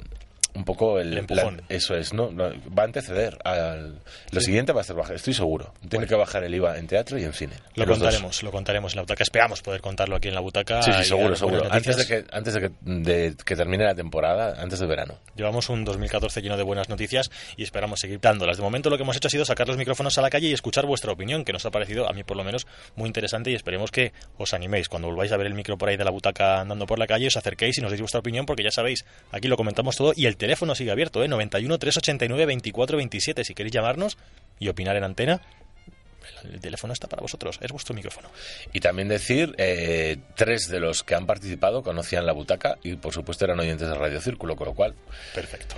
Speaker 1: un poco el,
Speaker 2: El empujón.
Speaker 1: la- eso es, ¿no? Va a anteceder al... Lo
Speaker 2: Sí.
Speaker 1: siguiente va a ser bajar, estoy seguro. Tiene que bajar el IVA en teatro y en cine.
Speaker 2: Lo
Speaker 1: En
Speaker 2: contaremos, lo contaremos en la butaca. Esperamos poder contarlo aquí en la butaca.
Speaker 1: Sí, sí, seguro, seguro. Antes de, que, antes de, que, de que termine la temporada, antes del verano.
Speaker 2: Llevamos un 2014 lleno de buenas noticias y esperamos seguir dándolas. De momento lo que hemos hecho ha sido sacar los micrófonos a la calle y escuchar vuestra opinión, que nos ha parecido, a mí por lo menos, muy interesante y esperemos que os animéis. Cuando volváis a ver el micro por ahí de la butaca andando por la calle, os acerquéis y nos deis vuestra opinión porque ya sabéis, aquí lo comentamos todo y el teléfono sigue abierto, ¿eh? 91 389 24 27. Si queréis llamarnos y opinar en antena, el teléfono está para vosotros, es vuestro micrófono.
Speaker 1: Y también decir, eh, tres de los que han participado conocían la butaca y por supuesto eran oyentes de Radio Círculo, con lo cual...
Speaker 2: Perfecto.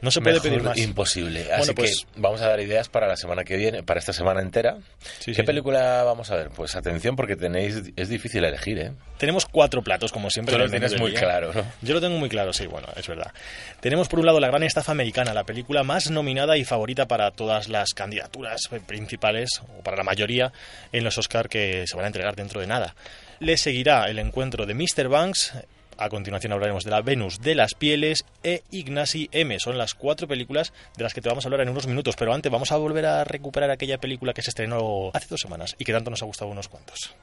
Speaker 2: No se puede
Speaker 1: mejor
Speaker 2: pedir más.
Speaker 1: Imposible.
Speaker 2: Bueno,
Speaker 1: Así
Speaker 2: pues-
Speaker 1: que vamos a dar ideas para la semana que viene, para esta semana entera.
Speaker 2: Sí,
Speaker 1: ¿Qué
Speaker 2: sí.
Speaker 1: película vamos a ver? Pues atención porque tenéis es difícil elegir, ¿eh?
Speaker 2: Tenemos cuatro platos, como siempre.
Speaker 1: Tú lo tienes muy
Speaker 2: día.
Speaker 1: claro, ¿no?
Speaker 2: Yo lo tengo muy claro, sí, bueno, es verdad. Tenemos por un lado La Gran Estafa Americana, la película más nominada y favorita para todas las candidaturas principales, o para la mayoría, en los Oscar que se van a entregar dentro de nada. Le seguirá el encuentro de Mr. Banks. A continuación hablaremos de la Venus de las Pieles e Ignasi M. Son las cuatro películas de las que te vamos a hablar en unos minutos. Pero antes vamos a volver a recuperar aquella película que se estrenó hace dos semanas y que tanto nos ha gustado unos cuantos.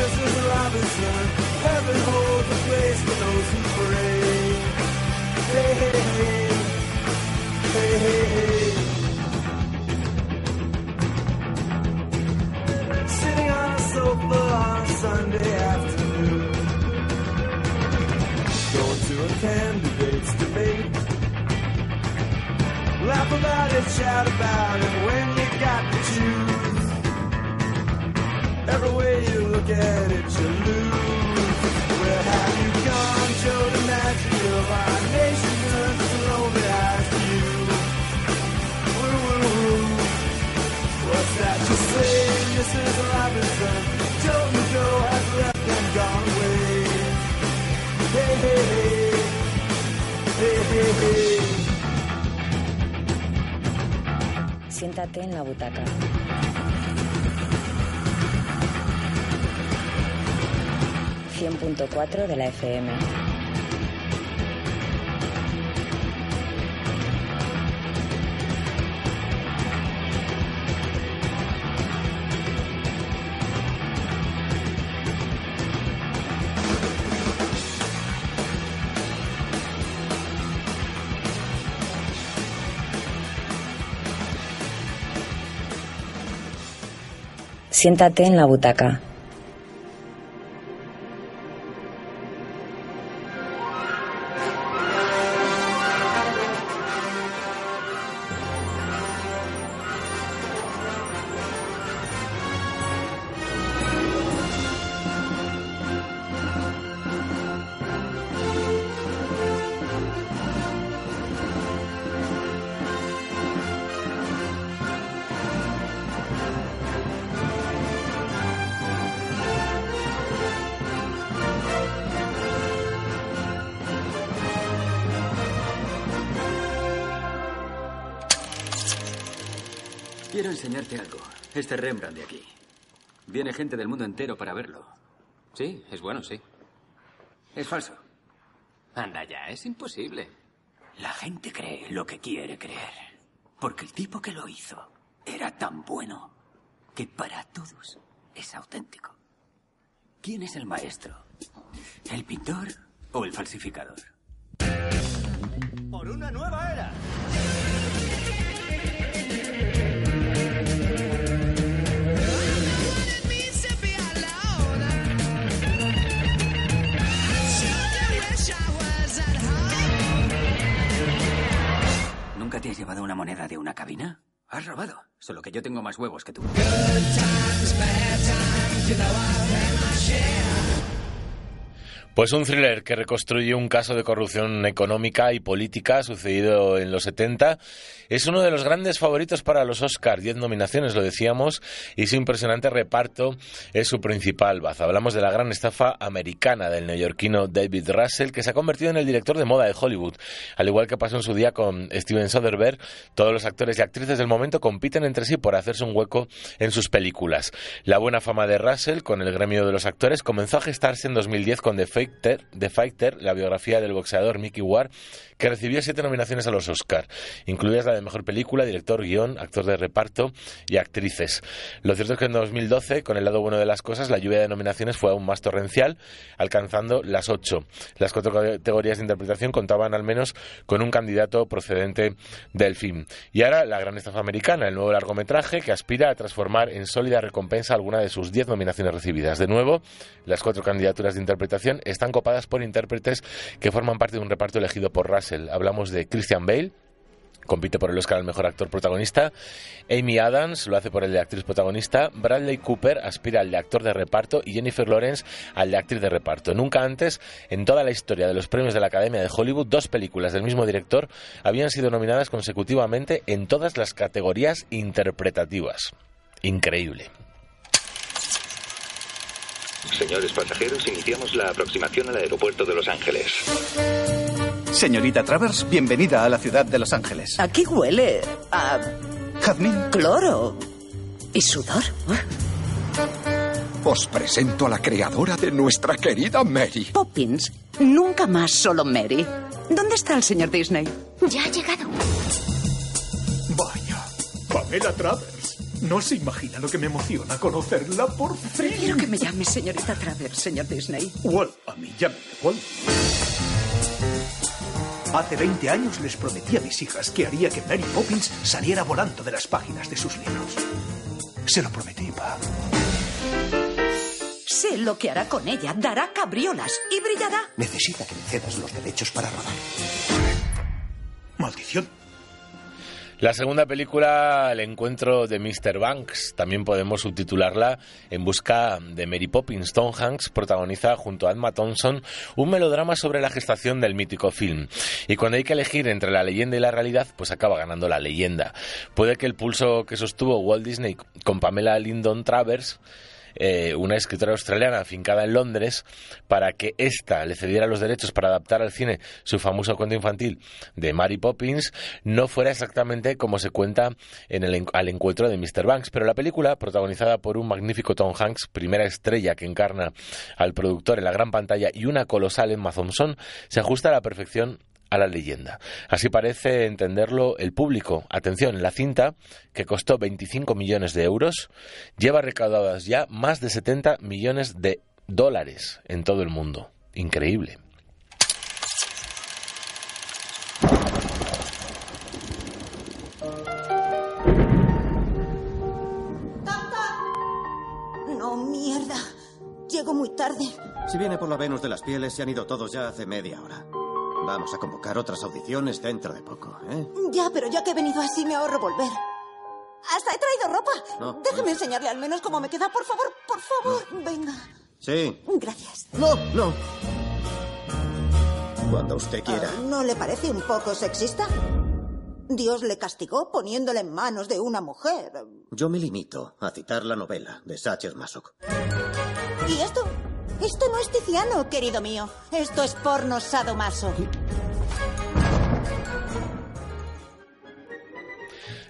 Speaker 17: Mrs. Robinson. Heaven holds a place for those who pray. Hey, hey, hey. Hey, hey, hey. Sitting on a sofa on a Sunday afternoon. Going to a candidate's debate. Laugh about it, shout about it when you got.
Speaker 3: Siéntate en la butaca. 100.4 de la FM. Siéntate en la butaca.
Speaker 18: Quiero enseñarte algo. Este Rembrandt de aquí. Viene gente del mundo entero para verlo.
Speaker 19: Sí, es bueno, sí.
Speaker 18: Es falso.
Speaker 19: Anda ya, es imposible.
Speaker 18: La gente cree lo que quiere creer. Porque el tipo que lo hizo era tan bueno que para todos es auténtico. ¿Quién es el maestro? ¿El pintor o el falsificador?
Speaker 17: Por una nueva era.
Speaker 18: Te has llevado una moneda de una cabina? Has robado. Solo que yo tengo más huevos que tú.
Speaker 1: Pues un thriller que reconstruye un caso de corrupción económica y política sucedido en los 70. Es uno de los grandes favoritos para los Oscars. Diez nominaciones, lo decíamos, y su impresionante reparto es su principal baza. Hablamos de la gran estafa americana del neoyorquino David Russell, que se ha convertido en el director de moda de Hollywood. Al igual que pasó en su día con Steven Soderbergh, todos los actores y actrices del momento compiten entre sí por hacerse un hueco en sus películas. La buena fama de Russell con el gremio de los actores comenzó a gestarse en 2010 con The Fighter, The Fighter, la biografía del boxeador Mickey Ward, que recibió siete nominaciones a los Oscar, incluidas la de mejor película, director, guion, actor de reparto y actrices. Lo cierto es que en 2012, con el lado bueno de las cosas, la lluvia de nominaciones fue aún más torrencial, alcanzando las ocho. Las cuatro categorías de interpretación contaban al menos con un candidato procedente del film. Y ahora la gran estafa americana, el nuevo largometraje que aspira a transformar en sólida recompensa alguna de sus diez nominaciones recibidas. De nuevo, las cuatro candidaturas de interpretación están copadas por intérpretes que forman parte de un reparto elegido por Russell. Hablamos de Christian Bale, compite por el Oscar al mejor actor protagonista. Amy Adams lo hace por el de actriz protagonista. Bradley Cooper aspira al de actor de reparto y Jennifer Lawrence al de actriz de reparto. Nunca antes, en toda la historia de los premios de la Academia de Hollywood, dos películas del mismo director habían sido nominadas consecutivamente en todas las categorías interpretativas. Increíble.
Speaker 20: Señores pasajeros, iniciamos la aproximación al aeropuerto de Los Ángeles.
Speaker 21: Señorita Travers, bienvenida a la ciudad de Los Ángeles.
Speaker 22: Aquí huele a
Speaker 21: Jazmín.
Speaker 22: cloro y sudor.
Speaker 21: Os presento a la creadora de nuestra querida Mary.
Speaker 22: Poppins, nunca más solo Mary. ¿Dónde está el señor Disney? Ya ha llegado.
Speaker 21: Vaya, Pamela Travers. No se imagina lo que me emociona conocerla por fin.
Speaker 22: Prefiero que me llame señorita Travers, señor Disney.
Speaker 21: Walt, a mí llámeme Walt. Hace 20 años les prometí a mis hijas que haría que Mary Poppins saliera volando de las páginas de sus libros. Se lo prometí, pa.
Speaker 22: Sé lo que hará con ella. Dará cabriolas y brillará.
Speaker 21: Necesita que le cedas los derechos para rodar. Maldición.
Speaker 1: La segunda película, El encuentro de Mr. Banks, también podemos subtitularla En busca de Mary Poppins. Tom Hanks protagoniza junto a Emma Thompson un melodrama sobre la gestación del mítico film. Y cuando hay que elegir entre la leyenda y la realidad, pues acaba ganando la leyenda. Puede que el pulso que sostuvo Walt Disney con Pamela Lyndon Travers eh, una escritora australiana afincada en Londres para que ésta le cediera los derechos para adaptar al cine su famoso cuento infantil de Mary Poppins, no fuera exactamente como se cuenta en el, al encuentro de Mr. Banks. Pero la película, protagonizada por un magnífico Tom Hanks, primera estrella que encarna al productor en la gran pantalla, y una colosal Emma Thompson, se ajusta a la perfección a la leyenda. Así parece entenderlo el público. Atención, la cinta, que costó 25 millones de euros, lleva recaudadas ya más de 70 millones de dólares en todo el mundo. Increíble.
Speaker 23: Llego muy tarde.
Speaker 24: Si viene por la Venus de las Pieles, se han ido todos ya hace media hora. Vamos a convocar otras audiciones dentro de poco, ¿eh?
Speaker 23: Ya, pero ya que he venido así me ahorro volver. Hasta he traído ropa.
Speaker 24: No,
Speaker 23: Déjeme enseñarle al menos cómo me queda, por favor, por favor. Venga.
Speaker 24: Sí.
Speaker 23: Gracias.
Speaker 24: No, no. Cuando usted quiera.
Speaker 23: Ah, ¿No le parece un poco sexista? Dios le castigó poniéndole en manos de una mujer.
Speaker 24: Yo me limito a citar la novela de Sacher Masok.
Speaker 23: ¿Y esto? Esto no es Tiziano, querido mío. Esto es porno sadomaso.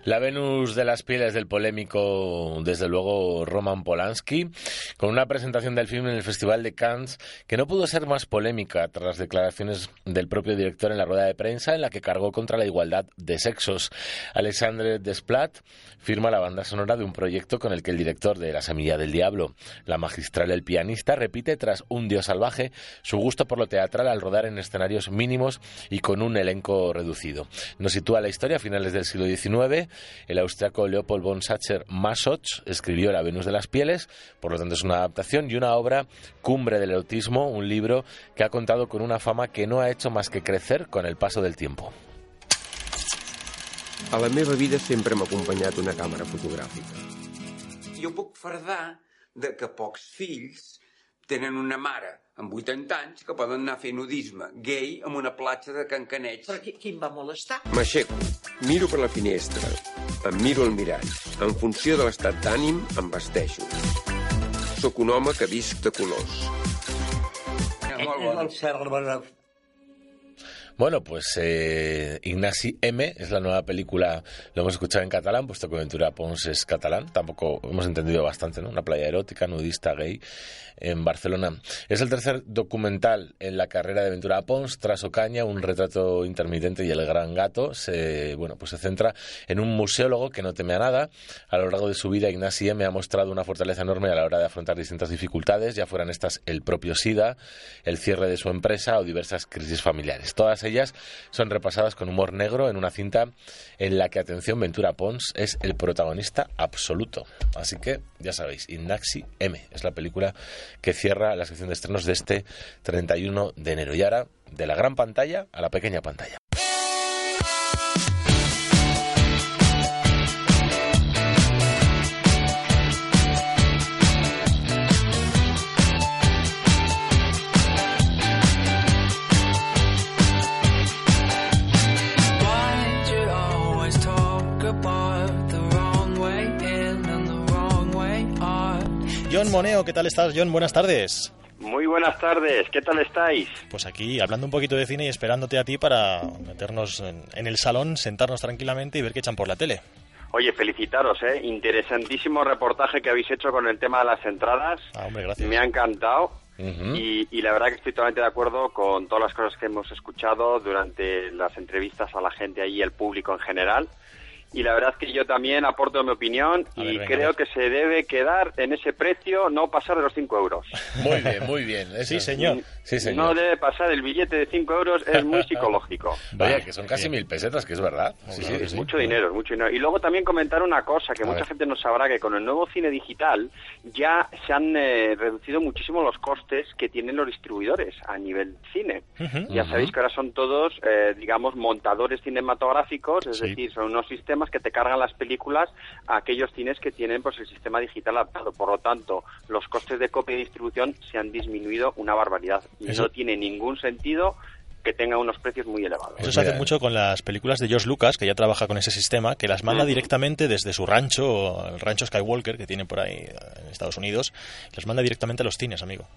Speaker 1: La Venus de las pieles del polémico, desde luego, Roman Polanski, con una presentación del film en el Festival de Cannes que no pudo ser más polémica tras las declaraciones del propio director en la rueda de prensa en la que cargó contra la igualdad de sexos. Alexandre Desplat firma la banda sonora de un proyecto con el que el director de La Semilla del Diablo, la magistral El Pianista, repite tras Un Dios Salvaje su gusto por lo teatral al rodar en escenarios mínimos y con un elenco reducido. Nos sitúa la historia a finales del siglo XIX el austriaco Leopold von Sacher Masoch escribió La Venus de las Pieles, por lo tanto es una adaptación y una obra cumbre del erotismo, un libro que ha contado con una fama que no ha hecho más que crecer con el paso del tiempo.
Speaker 25: A la meva vida sempre m'ha acompanyat una càmera fotogràfica.
Speaker 26: Jo puc fardar de que pocs fills tenen una mare amb 80 anys que poden anar a fer nudisme gay en una platja de Cancaneig. Però qui, qui em va molestar?
Speaker 25: M'aixeco, miro per la finestra, em miro al mirall. En funció de l'estat d'ànim, em vesteixo. Sóc un home que visc de colors.
Speaker 1: Bueno, pues eh, Ignasi M es la nueva película, lo hemos escuchado en catalán, puesto que Ventura Pons es catalán, tampoco hemos entendido bastante, ¿no? Una playa erótica, nudista, gay, en Barcelona. Es el tercer documental en la carrera de Ventura Pons, tras Ocaña, un retrato intermitente y el gran gato, se, bueno, pues se centra en un museólogo que no teme a nada. A lo largo de su vida, Ignasi M ha mostrado una fortaleza enorme a la hora de afrontar distintas dificultades, ya fueran estas el propio SIDA, el cierre de su empresa o diversas crisis familiares. Todas ellas son repasadas con humor negro en una cinta en la que, atención, Ventura Pons es el protagonista absoluto. Así que, ya sabéis, Ignaxi M es la película que cierra la sección de estrenos de este 31 de enero. Y ahora, de la gran pantalla a la pequeña pantalla.
Speaker 2: John Moneo, ¿qué tal estás, John? Buenas tardes.
Speaker 27: Muy buenas tardes, ¿qué tal estáis?
Speaker 2: Pues aquí hablando un poquito de cine y esperándote a ti para meternos en, en el salón, sentarnos tranquilamente y ver qué echan por la tele.
Speaker 27: Oye, felicitaros, ¿eh? Interesantísimo reportaje que habéis hecho con el tema de las entradas.
Speaker 2: Ah, hombre, gracias.
Speaker 27: Me ha encantado. y, y la verdad que estoy totalmente de acuerdo con todas las cosas que hemos escuchado durante las entrevistas a la gente ahí, el público en general. Y la verdad es que yo también aporto mi opinión
Speaker 1: A
Speaker 27: y
Speaker 1: ver, venga,
Speaker 27: creo
Speaker 1: ver.
Speaker 27: que se debe quedar en ese precio, no pasar de los 5 euros. <laughs>
Speaker 1: Muy bien, muy bien. Eso
Speaker 2: Sí, señor.
Speaker 1: Sí,
Speaker 27: No debe pasar el billete de 5 euros, es muy <laughs> psicológico.
Speaker 1: Vaya, que son casi mil pesetas, que es verdad. Sí, sí,
Speaker 27: Es
Speaker 1: sí.
Speaker 27: mucho dinero, es mucho dinero. Y luego también comentar una cosa que
Speaker 1: A
Speaker 27: mucha
Speaker 1: ver.
Speaker 27: gente no sabrá, que con el nuevo cine digital ya se han eh, reducido muchísimo los costes que tienen los distribuidores a nivel cine. Ya sabéis que ahora son todos, eh, digamos, montadores cinematográficos, es decir, son unos sistemas que te cargan las películas a aquellos cines que tienen pues el sistema digital adaptado. Por lo tanto, los costes de copia y distribución se han disminuido una barbaridad. Y
Speaker 2: Eso-
Speaker 27: no tiene ningún sentido que tenga unos precios muy elevados.
Speaker 2: Eso se hace mucho con las películas de George Lucas, que ya trabaja con ese sistema, que las manda
Speaker 27: Ujú.
Speaker 2: directamente desde su rancho, el rancho Skywalker, que tiene por ahí en Estados Unidos, las manda directamente a los cines, amigo.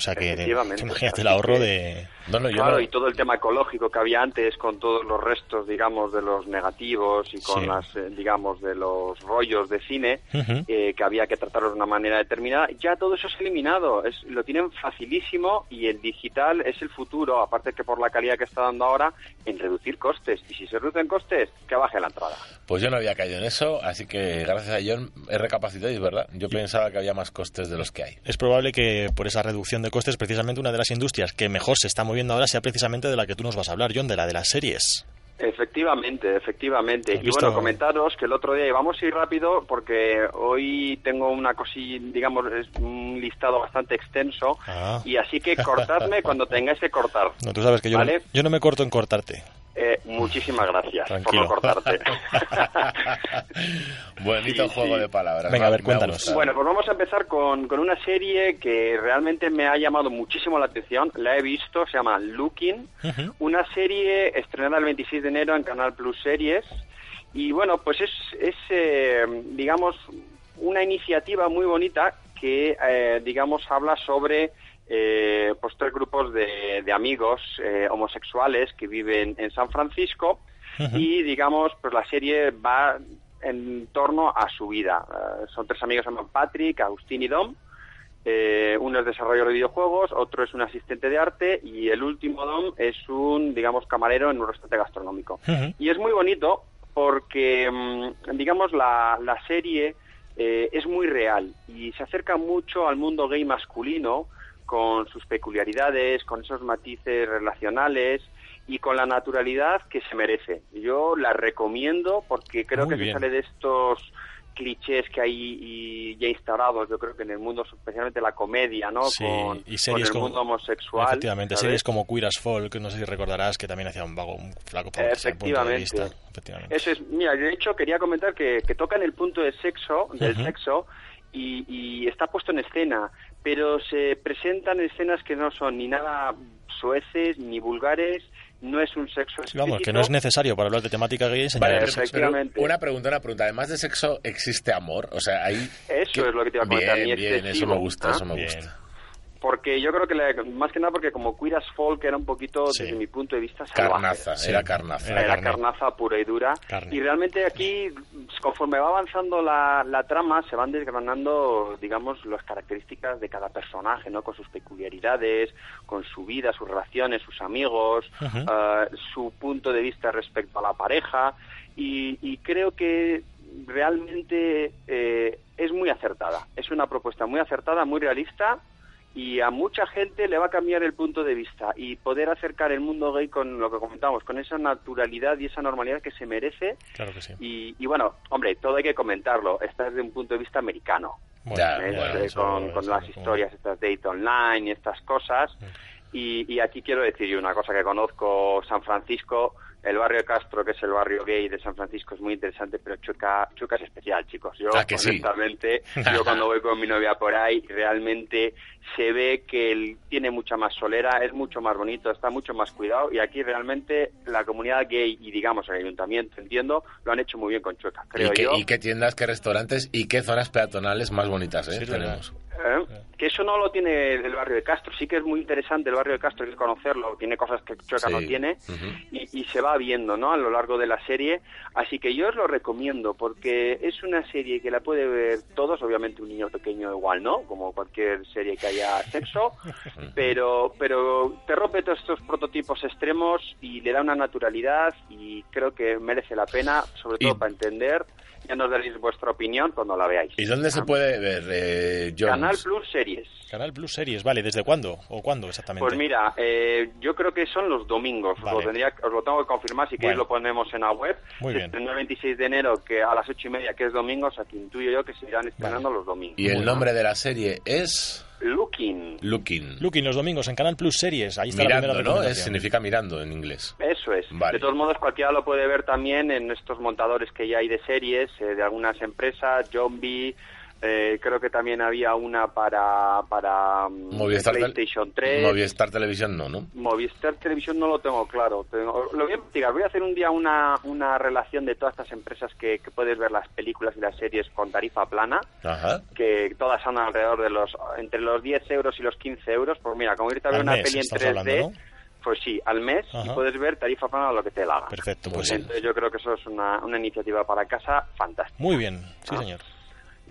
Speaker 2: O sea que,
Speaker 27: Efectivamente.
Speaker 2: imagínate el ahorro
Speaker 27: que-
Speaker 2: de...
Speaker 27: claro, y todo el tema ecológico que había antes con todos los restos, digamos, de los negativos y con
Speaker 2: Sí.
Speaker 27: las, eh, digamos, de los rollos de cine eh, que había que tratarlos de una manera determinada, ya todo eso es eliminado, es, lo tienen facilísimo y el digital es el futuro, aparte que por la calidad que está dando ahora, en reducir costes. Y si se reducen costes, que baje la entrada.
Speaker 1: Pues yo no había caído en eso, así que gracias a John he recapacitado y es verdad. Yo pensaba que había más costes de los que hay.
Speaker 2: Es probable que por esa reducción de costes, precisamente una de las industrias que mejor se está moviendo ahora sea precisamente de la que tú nos vas a hablar, John, de la de las series.
Speaker 27: Efectivamente, efectivamente.
Speaker 2: ¿Has
Speaker 27: Y bueno, comentaros que el otro día, y vamos a ir rápido porque hoy tengo una cosilla, digamos, es un listado bastante extenso,
Speaker 2: Ah.
Speaker 27: y así que cortadme <laughs> cuando tengáis que cortar.
Speaker 2: No, tú sabes que yo,
Speaker 27: ¿Vale?
Speaker 2: no, yo no me corto en cortarte.
Speaker 27: Eh, muchísimas gracias
Speaker 2: Tranquilo.
Speaker 27: por no cortarte. <laughs>
Speaker 1: Bonito
Speaker 27: Sí,
Speaker 1: juego
Speaker 27: sí.
Speaker 1: de palabras.
Speaker 2: Venga, a ver, cuéntanos.
Speaker 27: Bueno, pues vamos a empezar con, con una serie que realmente me ha llamado muchísimo la atención. La he visto, se llama Looking. Una serie estrenada el 26 de enero en Canal Plus Series. Y bueno, pues es, es eh, digamos, una iniciativa muy bonita que, eh, digamos, habla sobre eh, pues tres grupos de, de amigos eh, homosexuales que viven en San Francisco y, digamos, pues la serie va en torno a su vida. Eh, son tres amigos, se llaman Patrick, Agustín y Dom. Eh, uno es desarrollador de videojuegos, otro es un asistente de arte y el último Dom es un, digamos, camarero en un restaurante gastronómico. Y es muy bonito porque, mm, digamos, la, la serie eh, es muy real y se acerca mucho al mundo gay masculino con sus peculiaridades, con esos matices relacionales y con la naturalidad que se merece. Yo la recomiendo porque creo
Speaker 2: Muy
Speaker 27: que
Speaker 2: bien.
Speaker 27: se sale de estos clichés que hay y ya instaurados, yo creo que en el mundo, especialmente la comedia, ¿no?
Speaker 2: Sí,
Speaker 27: con,
Speaker 2: y series
Speaker 27: con el
Speaker 2: como-
Speaker 27: mundo homosexual.
Speaker 2: Efectivamente,
Speaker 27: ¿sabes?
Speaker 2: series como Queer as Folk, no sé si recordarás, que también hacía un vago, un flaco por el punto de
Speaker 27: Efectivamente.
Speaker 2: vista. Efectivamente.
Speaker 27: Eso es, mira, de hecho quería comentar que, que tocan el punto de sexo, del sexo, y, y está puesto en escena, pero se presentan escenas que no son ni nada sueces ni vulgares, no es un sexo
Speaker 2: Sí, vamos, que
Speaker 27: explícito.
Speaker 2: no es necesario para hablar de temática gay enseñar
Speaker 1: Vale, una pregunta, una pregunta. Además de sexo, ¿existe amor? O sea, ahí...
Speaker 27: Eso es lo que te iba a comentar,
Speaker 1: Bien,
Speaker 27: ni
Speaker 1: bien, eso me gusta,
Speaker 27: ¿ah?
Speaker 1: eso me
Speaker 27: Bien.
Speaker 1: gusta.
Speaker 27: Porque yo creo que, la- más que nada porque como Queer Folk era un poquito, desde mi punto de vista, salvaje.
Speaker 1: Carnaza,
Speaker 27: Sí.
Speaker 1: era carnaza.
Speaker 27: Era, carnaza pura y dura.
Speaker 1: Carne.
Speaker 27: Y realmente aquí, conforme va avanzando la, la trama, se van desgranando, digamos, las características de cada personaje, ¿no? Con sus peculiaridades, con su vida, sus relaciones, sus amigos, eh, su punto de vista respecto a la pareja. Y, y creo que realmente eh, es muy acertada. Es una propuesta muy acertada, muy realista y a mucha gente le va a cambiar el punto de vista y poder acercar el mundo gay con lo que comentamos, con esa naturalidad y esa normalidad que se merece.
Speaker 2: Claro que sí.
Speaker 27: Y, y bueno, hombre, todo hay que comentarlo. Está desde un punto de vista americano. ¿eh?
Speaker 1: bueno,
Speaker 27: Eh,
Speaker 1: eso-
Speaker 27: con, con
Speaker 1: eso
Speaker 27: las historias estas de Date Online y estas cosas. Y, y aquí quiero decir yo una cosa que conozco San Francisco, el barrio de Castro, que es el barrio gay de San Francisco, es muy interesante, pero Chueca, Chueca es especial, chicos. Yo,
Speaker 1: Ah, sí.
Speaker 27: honestamente, yo cuando voy con mi novia por ahí, realmente se ve que él tiene mucha más solera, es mucho más bonito, está mucho más cuidado, y aquí realmente la comunidad gay y, digamos, el ayuntamiento, entiendo, lo han hecho muy bien con Chueca, creo
Speaker 1: ¿Y qué,
Speaker 27: yo.
Speaker 1: y qué tiendas, qué restaurantes y qué zonas peatonales más bonitas eh, tenemos?
Speaker 27: ¿Eh? Que eso no lo tiene el barrio de Castro. Sí que es muy interesante el barrio de Castro, hay que conocerlo. Tiene cosas que Chueca
Speaker 1: Sí.
Speaker 27: no tiene y, y se va viendo ¿no? a lo largo de la serie. Así que yo os lo recomiendo porque es una serie que la puede ver todos. Obviamente un niño pequeño igual, ¿no? Como cualquier serie que haya sexo. <laughs> pero, pero te rompe todos estos prototipos extremos y le da una naturalidad y creo que merece la pena, sobre todo para entender. Ya nos daréis vuestra opinión cuando la veáis.
Speaker 1: ¿Y dónde se puede ver, eh?
Speaker 27: Canal Plus Series.
Speaker 2: Canal Plus Series, vale, ¿desde cuándo? ¿O cuándo exactamente?
Speaker 27: Pues mira, eh, yo creo que son los domingos.
Speaker 2: Vale.
Speaker 27: Lo tendría, os lo tengo que confirmar, si queréis
Speaker 2: Bueno.
Speaker 27: lo ponemos en la web.
Speaker 2: Muy bien.
Speaker 27: el 26 de enero, que a las ocho y media, que es domingo, o sea que intuyo yo que se irán estrenando los domingos.
Speaker 1: Y el nombre de la serie es...
Speaker 27: Looking.
Speaker 1: Looking.
Speaker 2: Looking los domingos en Canal Plus Series, ahí está la
Speaker 1: Mirando,
Speaker 2: primera
Speaker 1: ¿no? Es, significa mirando en inglés.
Speaker 27: Eso es.
Speaker 1: Vale.
Speaker 27: De todos modos, cualquiera lo puede ver también en estos montadores que ya hay de series, eh, de algunas empresas, Zombie, eh, creo que también había una para, para mm,
Speaker 1: Movistar,
Speaker 27: PlayStation 3.
Speaker 1: Movistar Televisión no, ¿no?
Speaker 27: Movistar Televisión no lo tengo claro. Tengo- lo voy a investigar. Voy a hacer un día una, una relación de todas estas empresas que, que puedes ver las películas y las series con tarifa plana,
Speaker 1: Ajá.
Speaker 27: que todas son alrededor de los entre los 10 euros y los 15 euros. Pues mira, como irte a ver una
Speaker 2: mes,
Speaker 27: peli en
Speaker 2: estás
Speaker 27: 3D,
Speaker 2: hablando, ¿no?
Speaker 27: pues sí, al mes y
Speaker 2: Ajá.
Speaker 27: puedes ver tarifa plana lo que te la haga.
Speaker 2: Perfecto, pues sí.
Speaker 27: Entonces yo creo que eso es una, una iniciativa para casa fantástica.
Speaker 2: Muy bien, sí
Speaker 27: Ah.
Speaker 2: señor.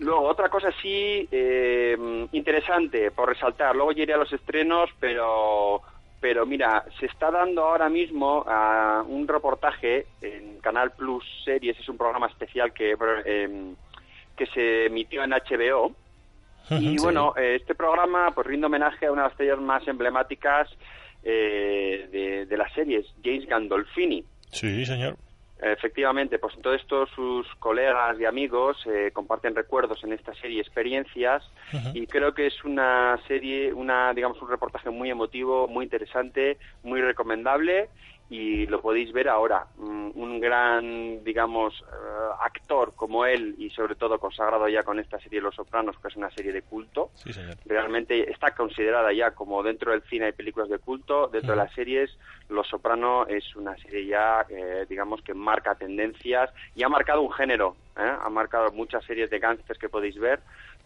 Speaker 27: Luego, otra cosa sí eh, interesante por resaltar, luego ya iré a los estrenos, pero, pero mira, se está dando ahora mismo ah, un reportaje en Canal Plus Series, es un programa especial que, eh, que se emitió en HBO. Y
Speaker 2: Sí.
Speaker 27: bueno, eh, este programa pues rinde homenaje a una de las estrellas más emblemáticas eh, de, de las series, James Gandolfini.
Speaker 2: Sí, señor.
Speaker 27: Efectivamente, pues entonces todos sus colegas y amigos eh, comparten recuerdos en esta serie, experiencias, y creo que es una serie, una digamos un reportaje muy emotivo, muy interesante, muy recomendable y lo podéis ver ahora. Mm, Un gran, digamos, eh, actor como él y sobre todo consagrado ya con esta serie Los Sopranos, que es una serie de culto.
Speaker 2: Sí, señor.
Speaker 27: Realmente está considerada ya como dentro del cine hay películas de culto, dentro de las series Los Soprano es una serie ya, eh, digamos, que marca tendencias y ha marcado un género, ¿eh? ha marcado muchas series de gángsters que podéis ver,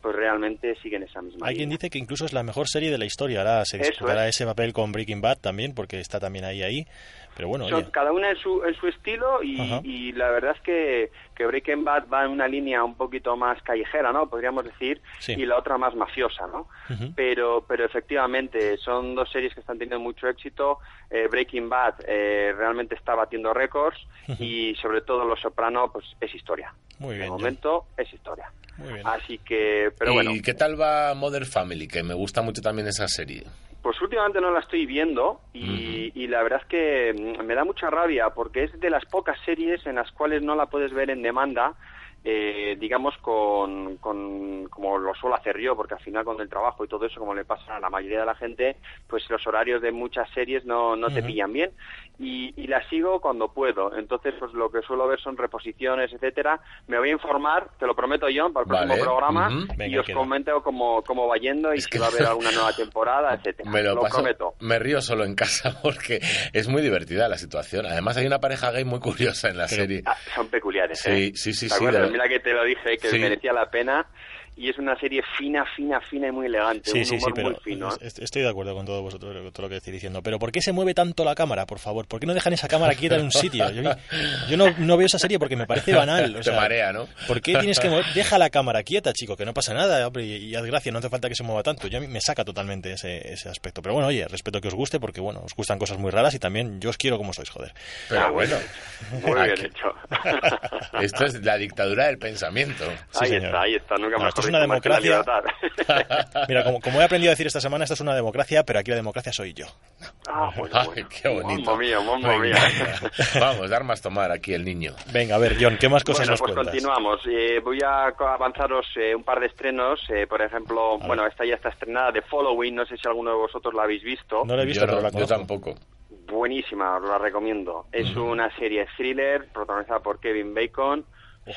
Speaker 27: pues realmente siguen esa misma
Speaker 2: Hay quien dice que incluso es la mejor serie de la historia. Ahora se disputará
Speaker 27: es.
Speaker 2: ese papel con Breaking Bad también, porque está también ahí, ahí. Pero bueno,
Speaker 27: Son cada una en su, en su estilo y, la verdad es que, que Breaking Bad va en una línea un poquito más callejera, ¿no? Podríamos decir,
Speaker 2: Sí.
Speaker 27: y la otra más mafiosa, ¿no? pero, pero efectivamente son dos series que están teniendo mucho éxito. Eh, Breaking Bad eh, realmente está batiendo récords y sobre todo Los Soprano, pues es historia.
Speaker 2: Muy
Speaker 27: De
Speaker 2: bien,
Speaker 27: momento es historia.
Speaker 2: Muy bien.
Speaker 27: Así que, pero
Speaker 1: ¿Y
Speaker 27: bueno,
Speaker 1: qué tal va Mother Family? Que me gusta mucho también esa serie.
Speaker 27: Pues últimamente no la estoy viendo y, y la verdad es que mm, me da mucha rabia porque es de las pocas series en las cuales no la puedes ver en demanda, eh, digamos, con, con, como lo suelo hacer yo, porque al final con el trabajo y todo eso, como le pasa a la mayoría de la gente, pues los horarios de muchas series no, no te pillan bien y, y la sigo cuando puedo. Entonces, pues lo que suelo ver son reposiciones, etcétera. Me voy a informar, te lo prometo, John, para el próximo programa y
Speaker 1: Venga,
Speaker 27: os
Speaker 1: queda.
Speaker 27: comento cómo, cómo va yendo y si va a haber <laughs> alguna nueva temporada, etcétera.
Speaker 1: Me lo, paso,
Speaker 27: prometo.
Speaker 1: me río solo en casa <laughs> porque es muy divertida la situación. Además hay una pareja gay muy curiosa en la serie.
Speaker 27: Ah, son peculiares,
Speaker 1: Sí,
Speaker 27: ¿eh?
Speaker 1: sí, sí,
Speaker 27: ¿Te
Speaker 1: sí,
Speaker 27: Mira que te lo dije, que
Speaker 1: Sí.
Speaker 27: merecía la pena. Y es una serie fina, fina, fina y muy elegante.
Speaker 2: Sí,
Speaker 27: un
Speaker 2: sí, sí,
Speaker 27: humor
Speaker 2: pero
Speaker 27: muy fino. ¿eh?
Speaker 2: est- estoy de acuerdo con todo vosotros, con todo lo que estáis diciendo. Pero ¿por qué se mueve tanto la cámara, por favor? ¿Por qué no dejan esa cámara quieta en un sitio? Yo, yo no, no veo esa serie porque me parece <laughs> banal. O
Speaker 1: Te marea, ¿no?
Speaker 2: ¿Por qué tienes que mover? <laughs> Deja la cámara quieta, chico, que no pasa nada, hombre, y, y haz gracia, no hace falta que se mueva tanto. Yo a mí me saca totalmente ese, ese aspecto. Pero bueno, oye, respeto que os guste porque, bueno, os gustan cosas muy raras y también yo os quiero como sois, joder.
Speaker 1: Pero bueno.
Speaker 27: Muy bien hecho. <laughs>
Speaker 1: Esto es la dictadura del pensamiento.
Speaker 27: ahí está, ahí está. Nunca
Speaker 2: No, esto es una democracia. <laughs> Mira, como, como he aprendido a decir esta semana, esta es una democracia, pero aquí la democracia soy yo.
Speaker 27: Ah, bueno, <laughs>
Speaker 1: Ay, qué bonito.
Speaker 27: Mamma mía, mamma mía. <laughs>
Speaker 1: Vamos, dar más tomar aquí el niño.
Speaker 2: Venga, a ver, John, ¿qué más cosas
Speaker 27: bueno,
Speaker 2: nos
Speaker 27: pues
Speaker 2: cuentas?
Speaker 27: continuamos. Eh, voy a avanzaros eh, un par de estrenos. eh, por ejemplo, bueno, esta ya está estrenada, The Following. No sé si alguno de vosotros la habéis visto.
Speaker 2: No la he visto,
Speaker 1: Yo,
Speaker 2: pero
Speaker 1: no-
Speaker 2: la
Speaker 1: yo
Speaker 2: conozco.
Speaker 1: tampoco.
Speaker 27: Buenísima, os la recomiendo. Es una serie thriller protagonizada por Kevin Bacon,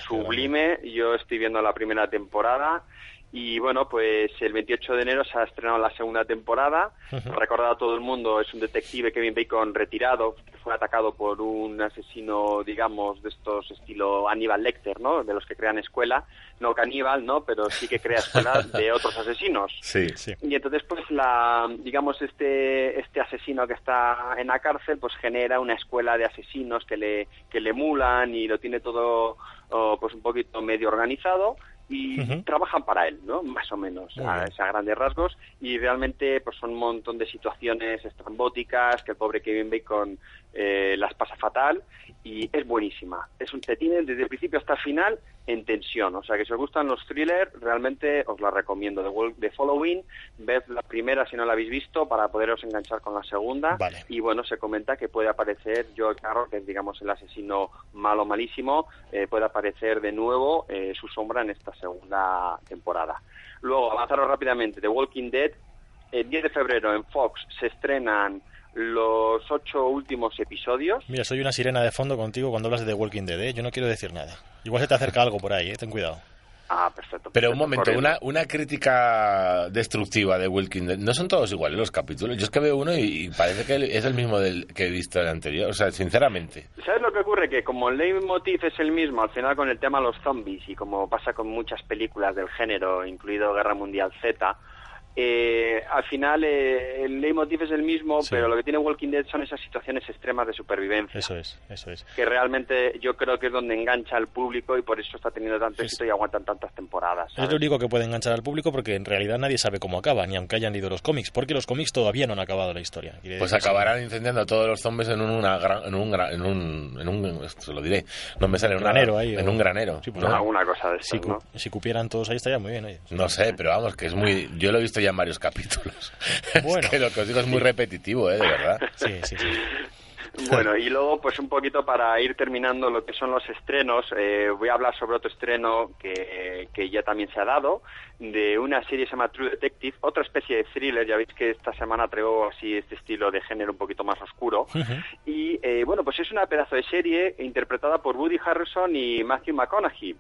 Speaker 27: sublime. Yo estoy viendo la primera temporada. Y bueno, pues el 28 de enero se ha estrenado la segunda temporada. Recordado a todo el mundo, es un detective Kevin Bacon retirado, que fue atacado por un asesino, digamos, de estos estilo Aníbal Lecter, ¿no? De los que crean escuela. No caníbal, ¿no? Pero sí que crea escuelas de <laughs> otros asesinos.
Speaker 1: Sí, sí.
Speaker 27: Y entonces, pues, la, digamos, este, este asesino que está en la cárcel, pues genera una escuela de asesinos que le, que le emulan y lo tiene todo, oh, pues, un poquito medio organizado y trabajan para él, ¿no? Más o menos, a, grandes rasgos. Y realmente, pues, son un montón de situaciones estrambóticas que el pobre Kevin Bacon eh, las pasa fatal y es buenísima. Es un, te tiene desde el principio hasta el final en tensión. O sea que si os gustan los thrillers, realmente os la recomiendo. The, The Following, ved la primera si no la habéis visto para poderos enganchar con la segunda.
Speaker 2: Vale.
Speaker 27: Y bueno, se comenta que puede aparecer Joe Carroll, que es digamos el asesino malo, malísimo, eh, puede aparecer de nuevo eh, su sombra en esta segunda temporada. Luego, avanzaros rápidamente, The Walking Dead, el 10 de febrero en Fox se estrenan los ocho últimos episodios.
Speaker 2: Mira, soy una sirena de fondo contigo cuando hablas de The Walking Dead, ¿eh? Yo no quiero decir nada. Igual se te acerca algo por ahí, ¿eh? Ten cuidado.
Speaker 27: Ah, perfecto.
Speaker 1: Pero un
Speaker 27: perfecto,
Speaker 1: momento, una, una crítica destructiva de Walking Dead. No son todos iguales los capítulos. Yo es que veo uno y, y parece que es el mismo del que he visto el anterior. O sea, sinceramente.
Speaker 27: ¿Sabes lo que ocurre? Que como el leitmotiv es el mismo, al final con el tema de los zombies y como pasa con muchas películas del género, incluido Guerra Mundial Z, eh, al final eh, el leitmotiv es el mismo,
Speaker 2: Sí.
Speaker 27: pero lo que tiene Walking Dead son esas situaciones extremas de supervivencia.
Speaker 2: Eso es, eso es.
Speaker 27: que realmente yo creo que es donde engancha al público y por eso está teniendo tanto éxito y aguantan tantas temporadas.
Speaker 2: Es
Speaker 27: ¿sabes?
Speaker 2: lo único que puede enganchar al público porque en realidad nadie sabe cómo acaba, ni aunque hayan leído los cómics, porque los cómics todavía no han acabado la historia. Quiere
Speaker 1: Pues acabarán incendiando a todos los zombies en una gran- en un en un en un se lo diré. No me sale
Speaker 2: Un
Speaker 1: una-
Speaker 2: granero ahí,
Speaker 1: en
Speaker 2: o-
Speaker 1: un granero.
Speaker 2: Sí, pues
Speaker 1: ¿no?
Speaker 27: Alguna cosa de
Speaker 2: Si,
Speaker 27: estas,
Speaker 2: cu-
Speaker 27: ¿no?
Speaker 2: si cupieran todos ahí estaría muy bien, oye.
Speaker 1: No sé, pero vamos, que es muy. Yo lo he visto ya en varios capítulos. <laughs>
Speaker 2: Bueno.
Speaker 1: es que lo que os digo es muy repetitivo, ¿eh? De verdad. <laughs>
Speaker 2: Sí, sí, sí.
Speaker 27: Bueno, y luego, pues un poquito para ir terminando lo que son los estrenos, eh, voy a hablar sobre otro estreno que, que ya también se ha dado, de una serie que se llama True Detective, otra especie de thriller, ya veis que esta semana traigo así este estilo de género un poquito más oscuro. Y eh, bueno, pues es una pedazo de serie interpretada por Woody Harrelson y Matthew McConaughey.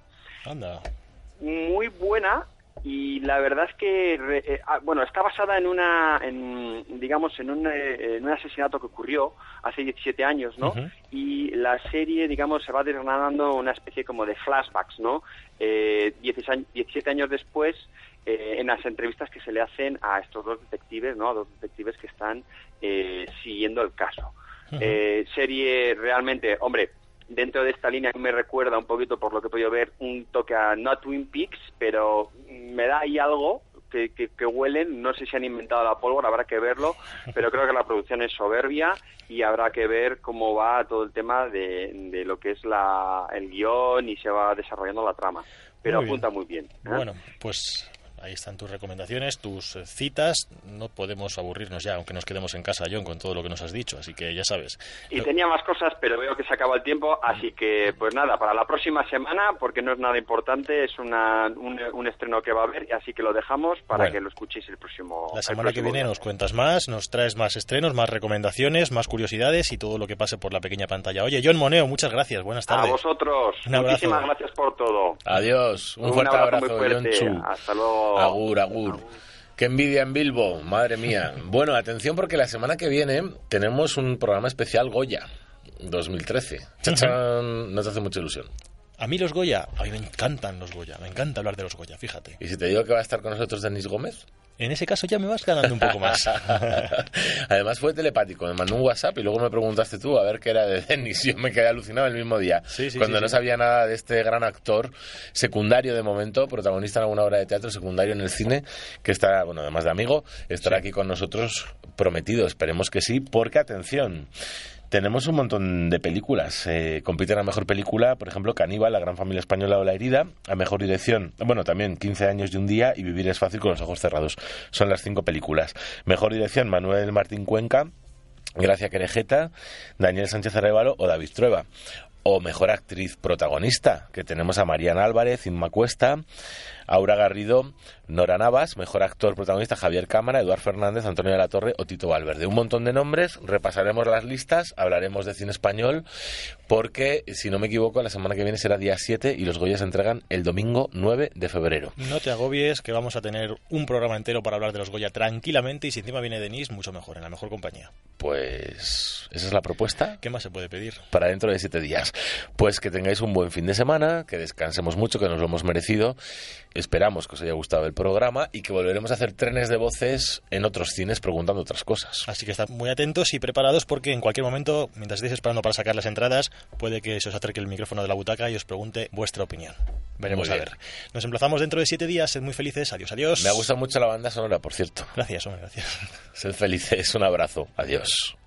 Speaker 2: Anda.
Speaker 27: Muy buena, y la verdad es que eh, ah, bueno está basada en una en, digamos en un, eh, en un asesinato que ocurrió hace 17 años no y la serie digamos se va desgranando una especie como de flashbacks no eh, 16 años- 17 años después eh, en las entrevistas que se le hacen a estos dos detectives no a dos detectives que están eh, siguiendo el caso. Eh, serie realmente, hombre, dentro de esta línea me recuerda un poquito, por lo que he podido ver, un toque a no Twin Peaks, pero me da ahí algo que, que, que huelen, no sé si han inventado la pólvora, habrá que verlo, pero creo que la producción es soberbia y habrá que ver cómo va todo el tema de, de lo que es la, el guion y se va desarrollando la trama. Pero
Speaker 2: Muy bien.
Speaker 27: apunta muy bien. ¿eh?
Speaker 2: Bueno, pues ahí están tus recomendaciones, tus eh, citas. No podemos aburrirnos ya, aunque nos quedemos en casa, John, con todo lo que nos has dicho. Así que ya sabes.
Speaker 27: Y tenía más cosas, pero veo que se acaba el tiempo, así que pues nada, para la próxima semana, porque no es nada importante, es una, un, un estreno que va a haber, así que lo dejamos para
Speaker 2: Bueno.
Speaker 27: que lo escuchéis el próximo
Speaker 2: La semana que viene nos cuentas más, nos traes más estrenos, más recomendaciones, más curiosidades y todo lo que pase por la pequeña pantalla. Oye, John Moneo, muchas gracias. Buenas
Speaker 27: A
Speaker 2: tardes.
Speaker 27: vosotros,
Speaker 2: Un abrazo.
Speaker 27: muchísimas gracias por todo.
Speaker 1: Adiós. Un,
Speaker 27: Un
Speaker 1: fuerte
Speaker 27: abrazo
Speaker 1: abrazo. John Chu.
Speaker 27: Hasta luego.
Speaker 1: Agur, agur. Qué envidia en Bilbo, madre mía. Bueno, atención porque la semana que viene tenemos un programa especial Goya 2013. Chachán, no te hace mucha ilusión.
Speaker 2: A mí los Goya, a mí me encantan los Goya, me encanta hablar de los Goya, fíjate.
Speaker 1: ¿Y si te digo que va a estar con nosotros Denis Gómez?
Speaker 2: En ese caso ya me vas ganando un poco más. <laughs>
Speaker 1: Además fue telepático, me mandó un WhatsApp y luego me preguntaste tú a ver qué era de Denis. Yo me quedé alucinado el mismo día.
Speaker 2: sí,
Speaker 1: cuando
Speaker 2: sí,
Speaker 1: no sabía nada de este gran actor, secundario de momento, protagonista en alguna obra de teatro, secundario en el cine, que estará, bueno, además de amigo, estará aquí con nosotros prometido. Esperemos que sí, porque atención. Tenemos un montón de películas. Eh, compiten a mejor película, por ejemplo, Caníbal, La Gran Familia Española o La Herida. A mejor dirección, bueno, también 15 años y un día y Vivir es fácil con los ojos cerrados. Son las cinco películas. Mejor dirección, Manuel Martín Cuenca. Gracia Querejeta, Daniel Sánchez Arevalo o David Trueba. O mejor actriz protagonista, que tenemos a Mariana Álvarez, Inma Cuesta, Aura Garrido, Nora Navas, mejor actor protagonista Javier Cámara, Eduard Fernández, Antonio de la Torre o Tito Valverde. Un montón de nombres, repasaremos las listas, hablaremos de cine español, porque si no me equivoco, la semana que viene será día 7 y los Goya se entregan el domingo 9 de febrero.
Speaker 2: No te agobies, que vamos a tener un programa entero para hablar de los Goya tranquilamente y si encima viene Denis, mucho mejor, en la mejor compañía.
Speaker 1: Pues esa es la propuesta.
Speaker 2: ¿Qué más se puede pedir?
Speaker 1: para dentro de siete días. Pues que tengáis un buen fin de semana, que descansemos mucho, que nos lo hemos merecido. Esperamos que os haya gustado el programa y que volveremos a hacer trenes de voces en otros cines preguntando otras cosas.
Speaker 2: Así que estad muy atentos y preparados porque en cualquier momento, mientras estéis esperando para sacar las entradas, puede que se os acerque el micrófono de la butaca y os pregunte vuestra opinión. Veremos a ver. Nos emplazamos dentro de siete días. Sed muy felices. Adiós, adiós.
Speaker 1: Me ha gustado mucho la banda sonora, por cierto.
Speaker 2: Gracias, hombre, gracias.
Speaker 1: Sed felices. Un abrazo. Adiós.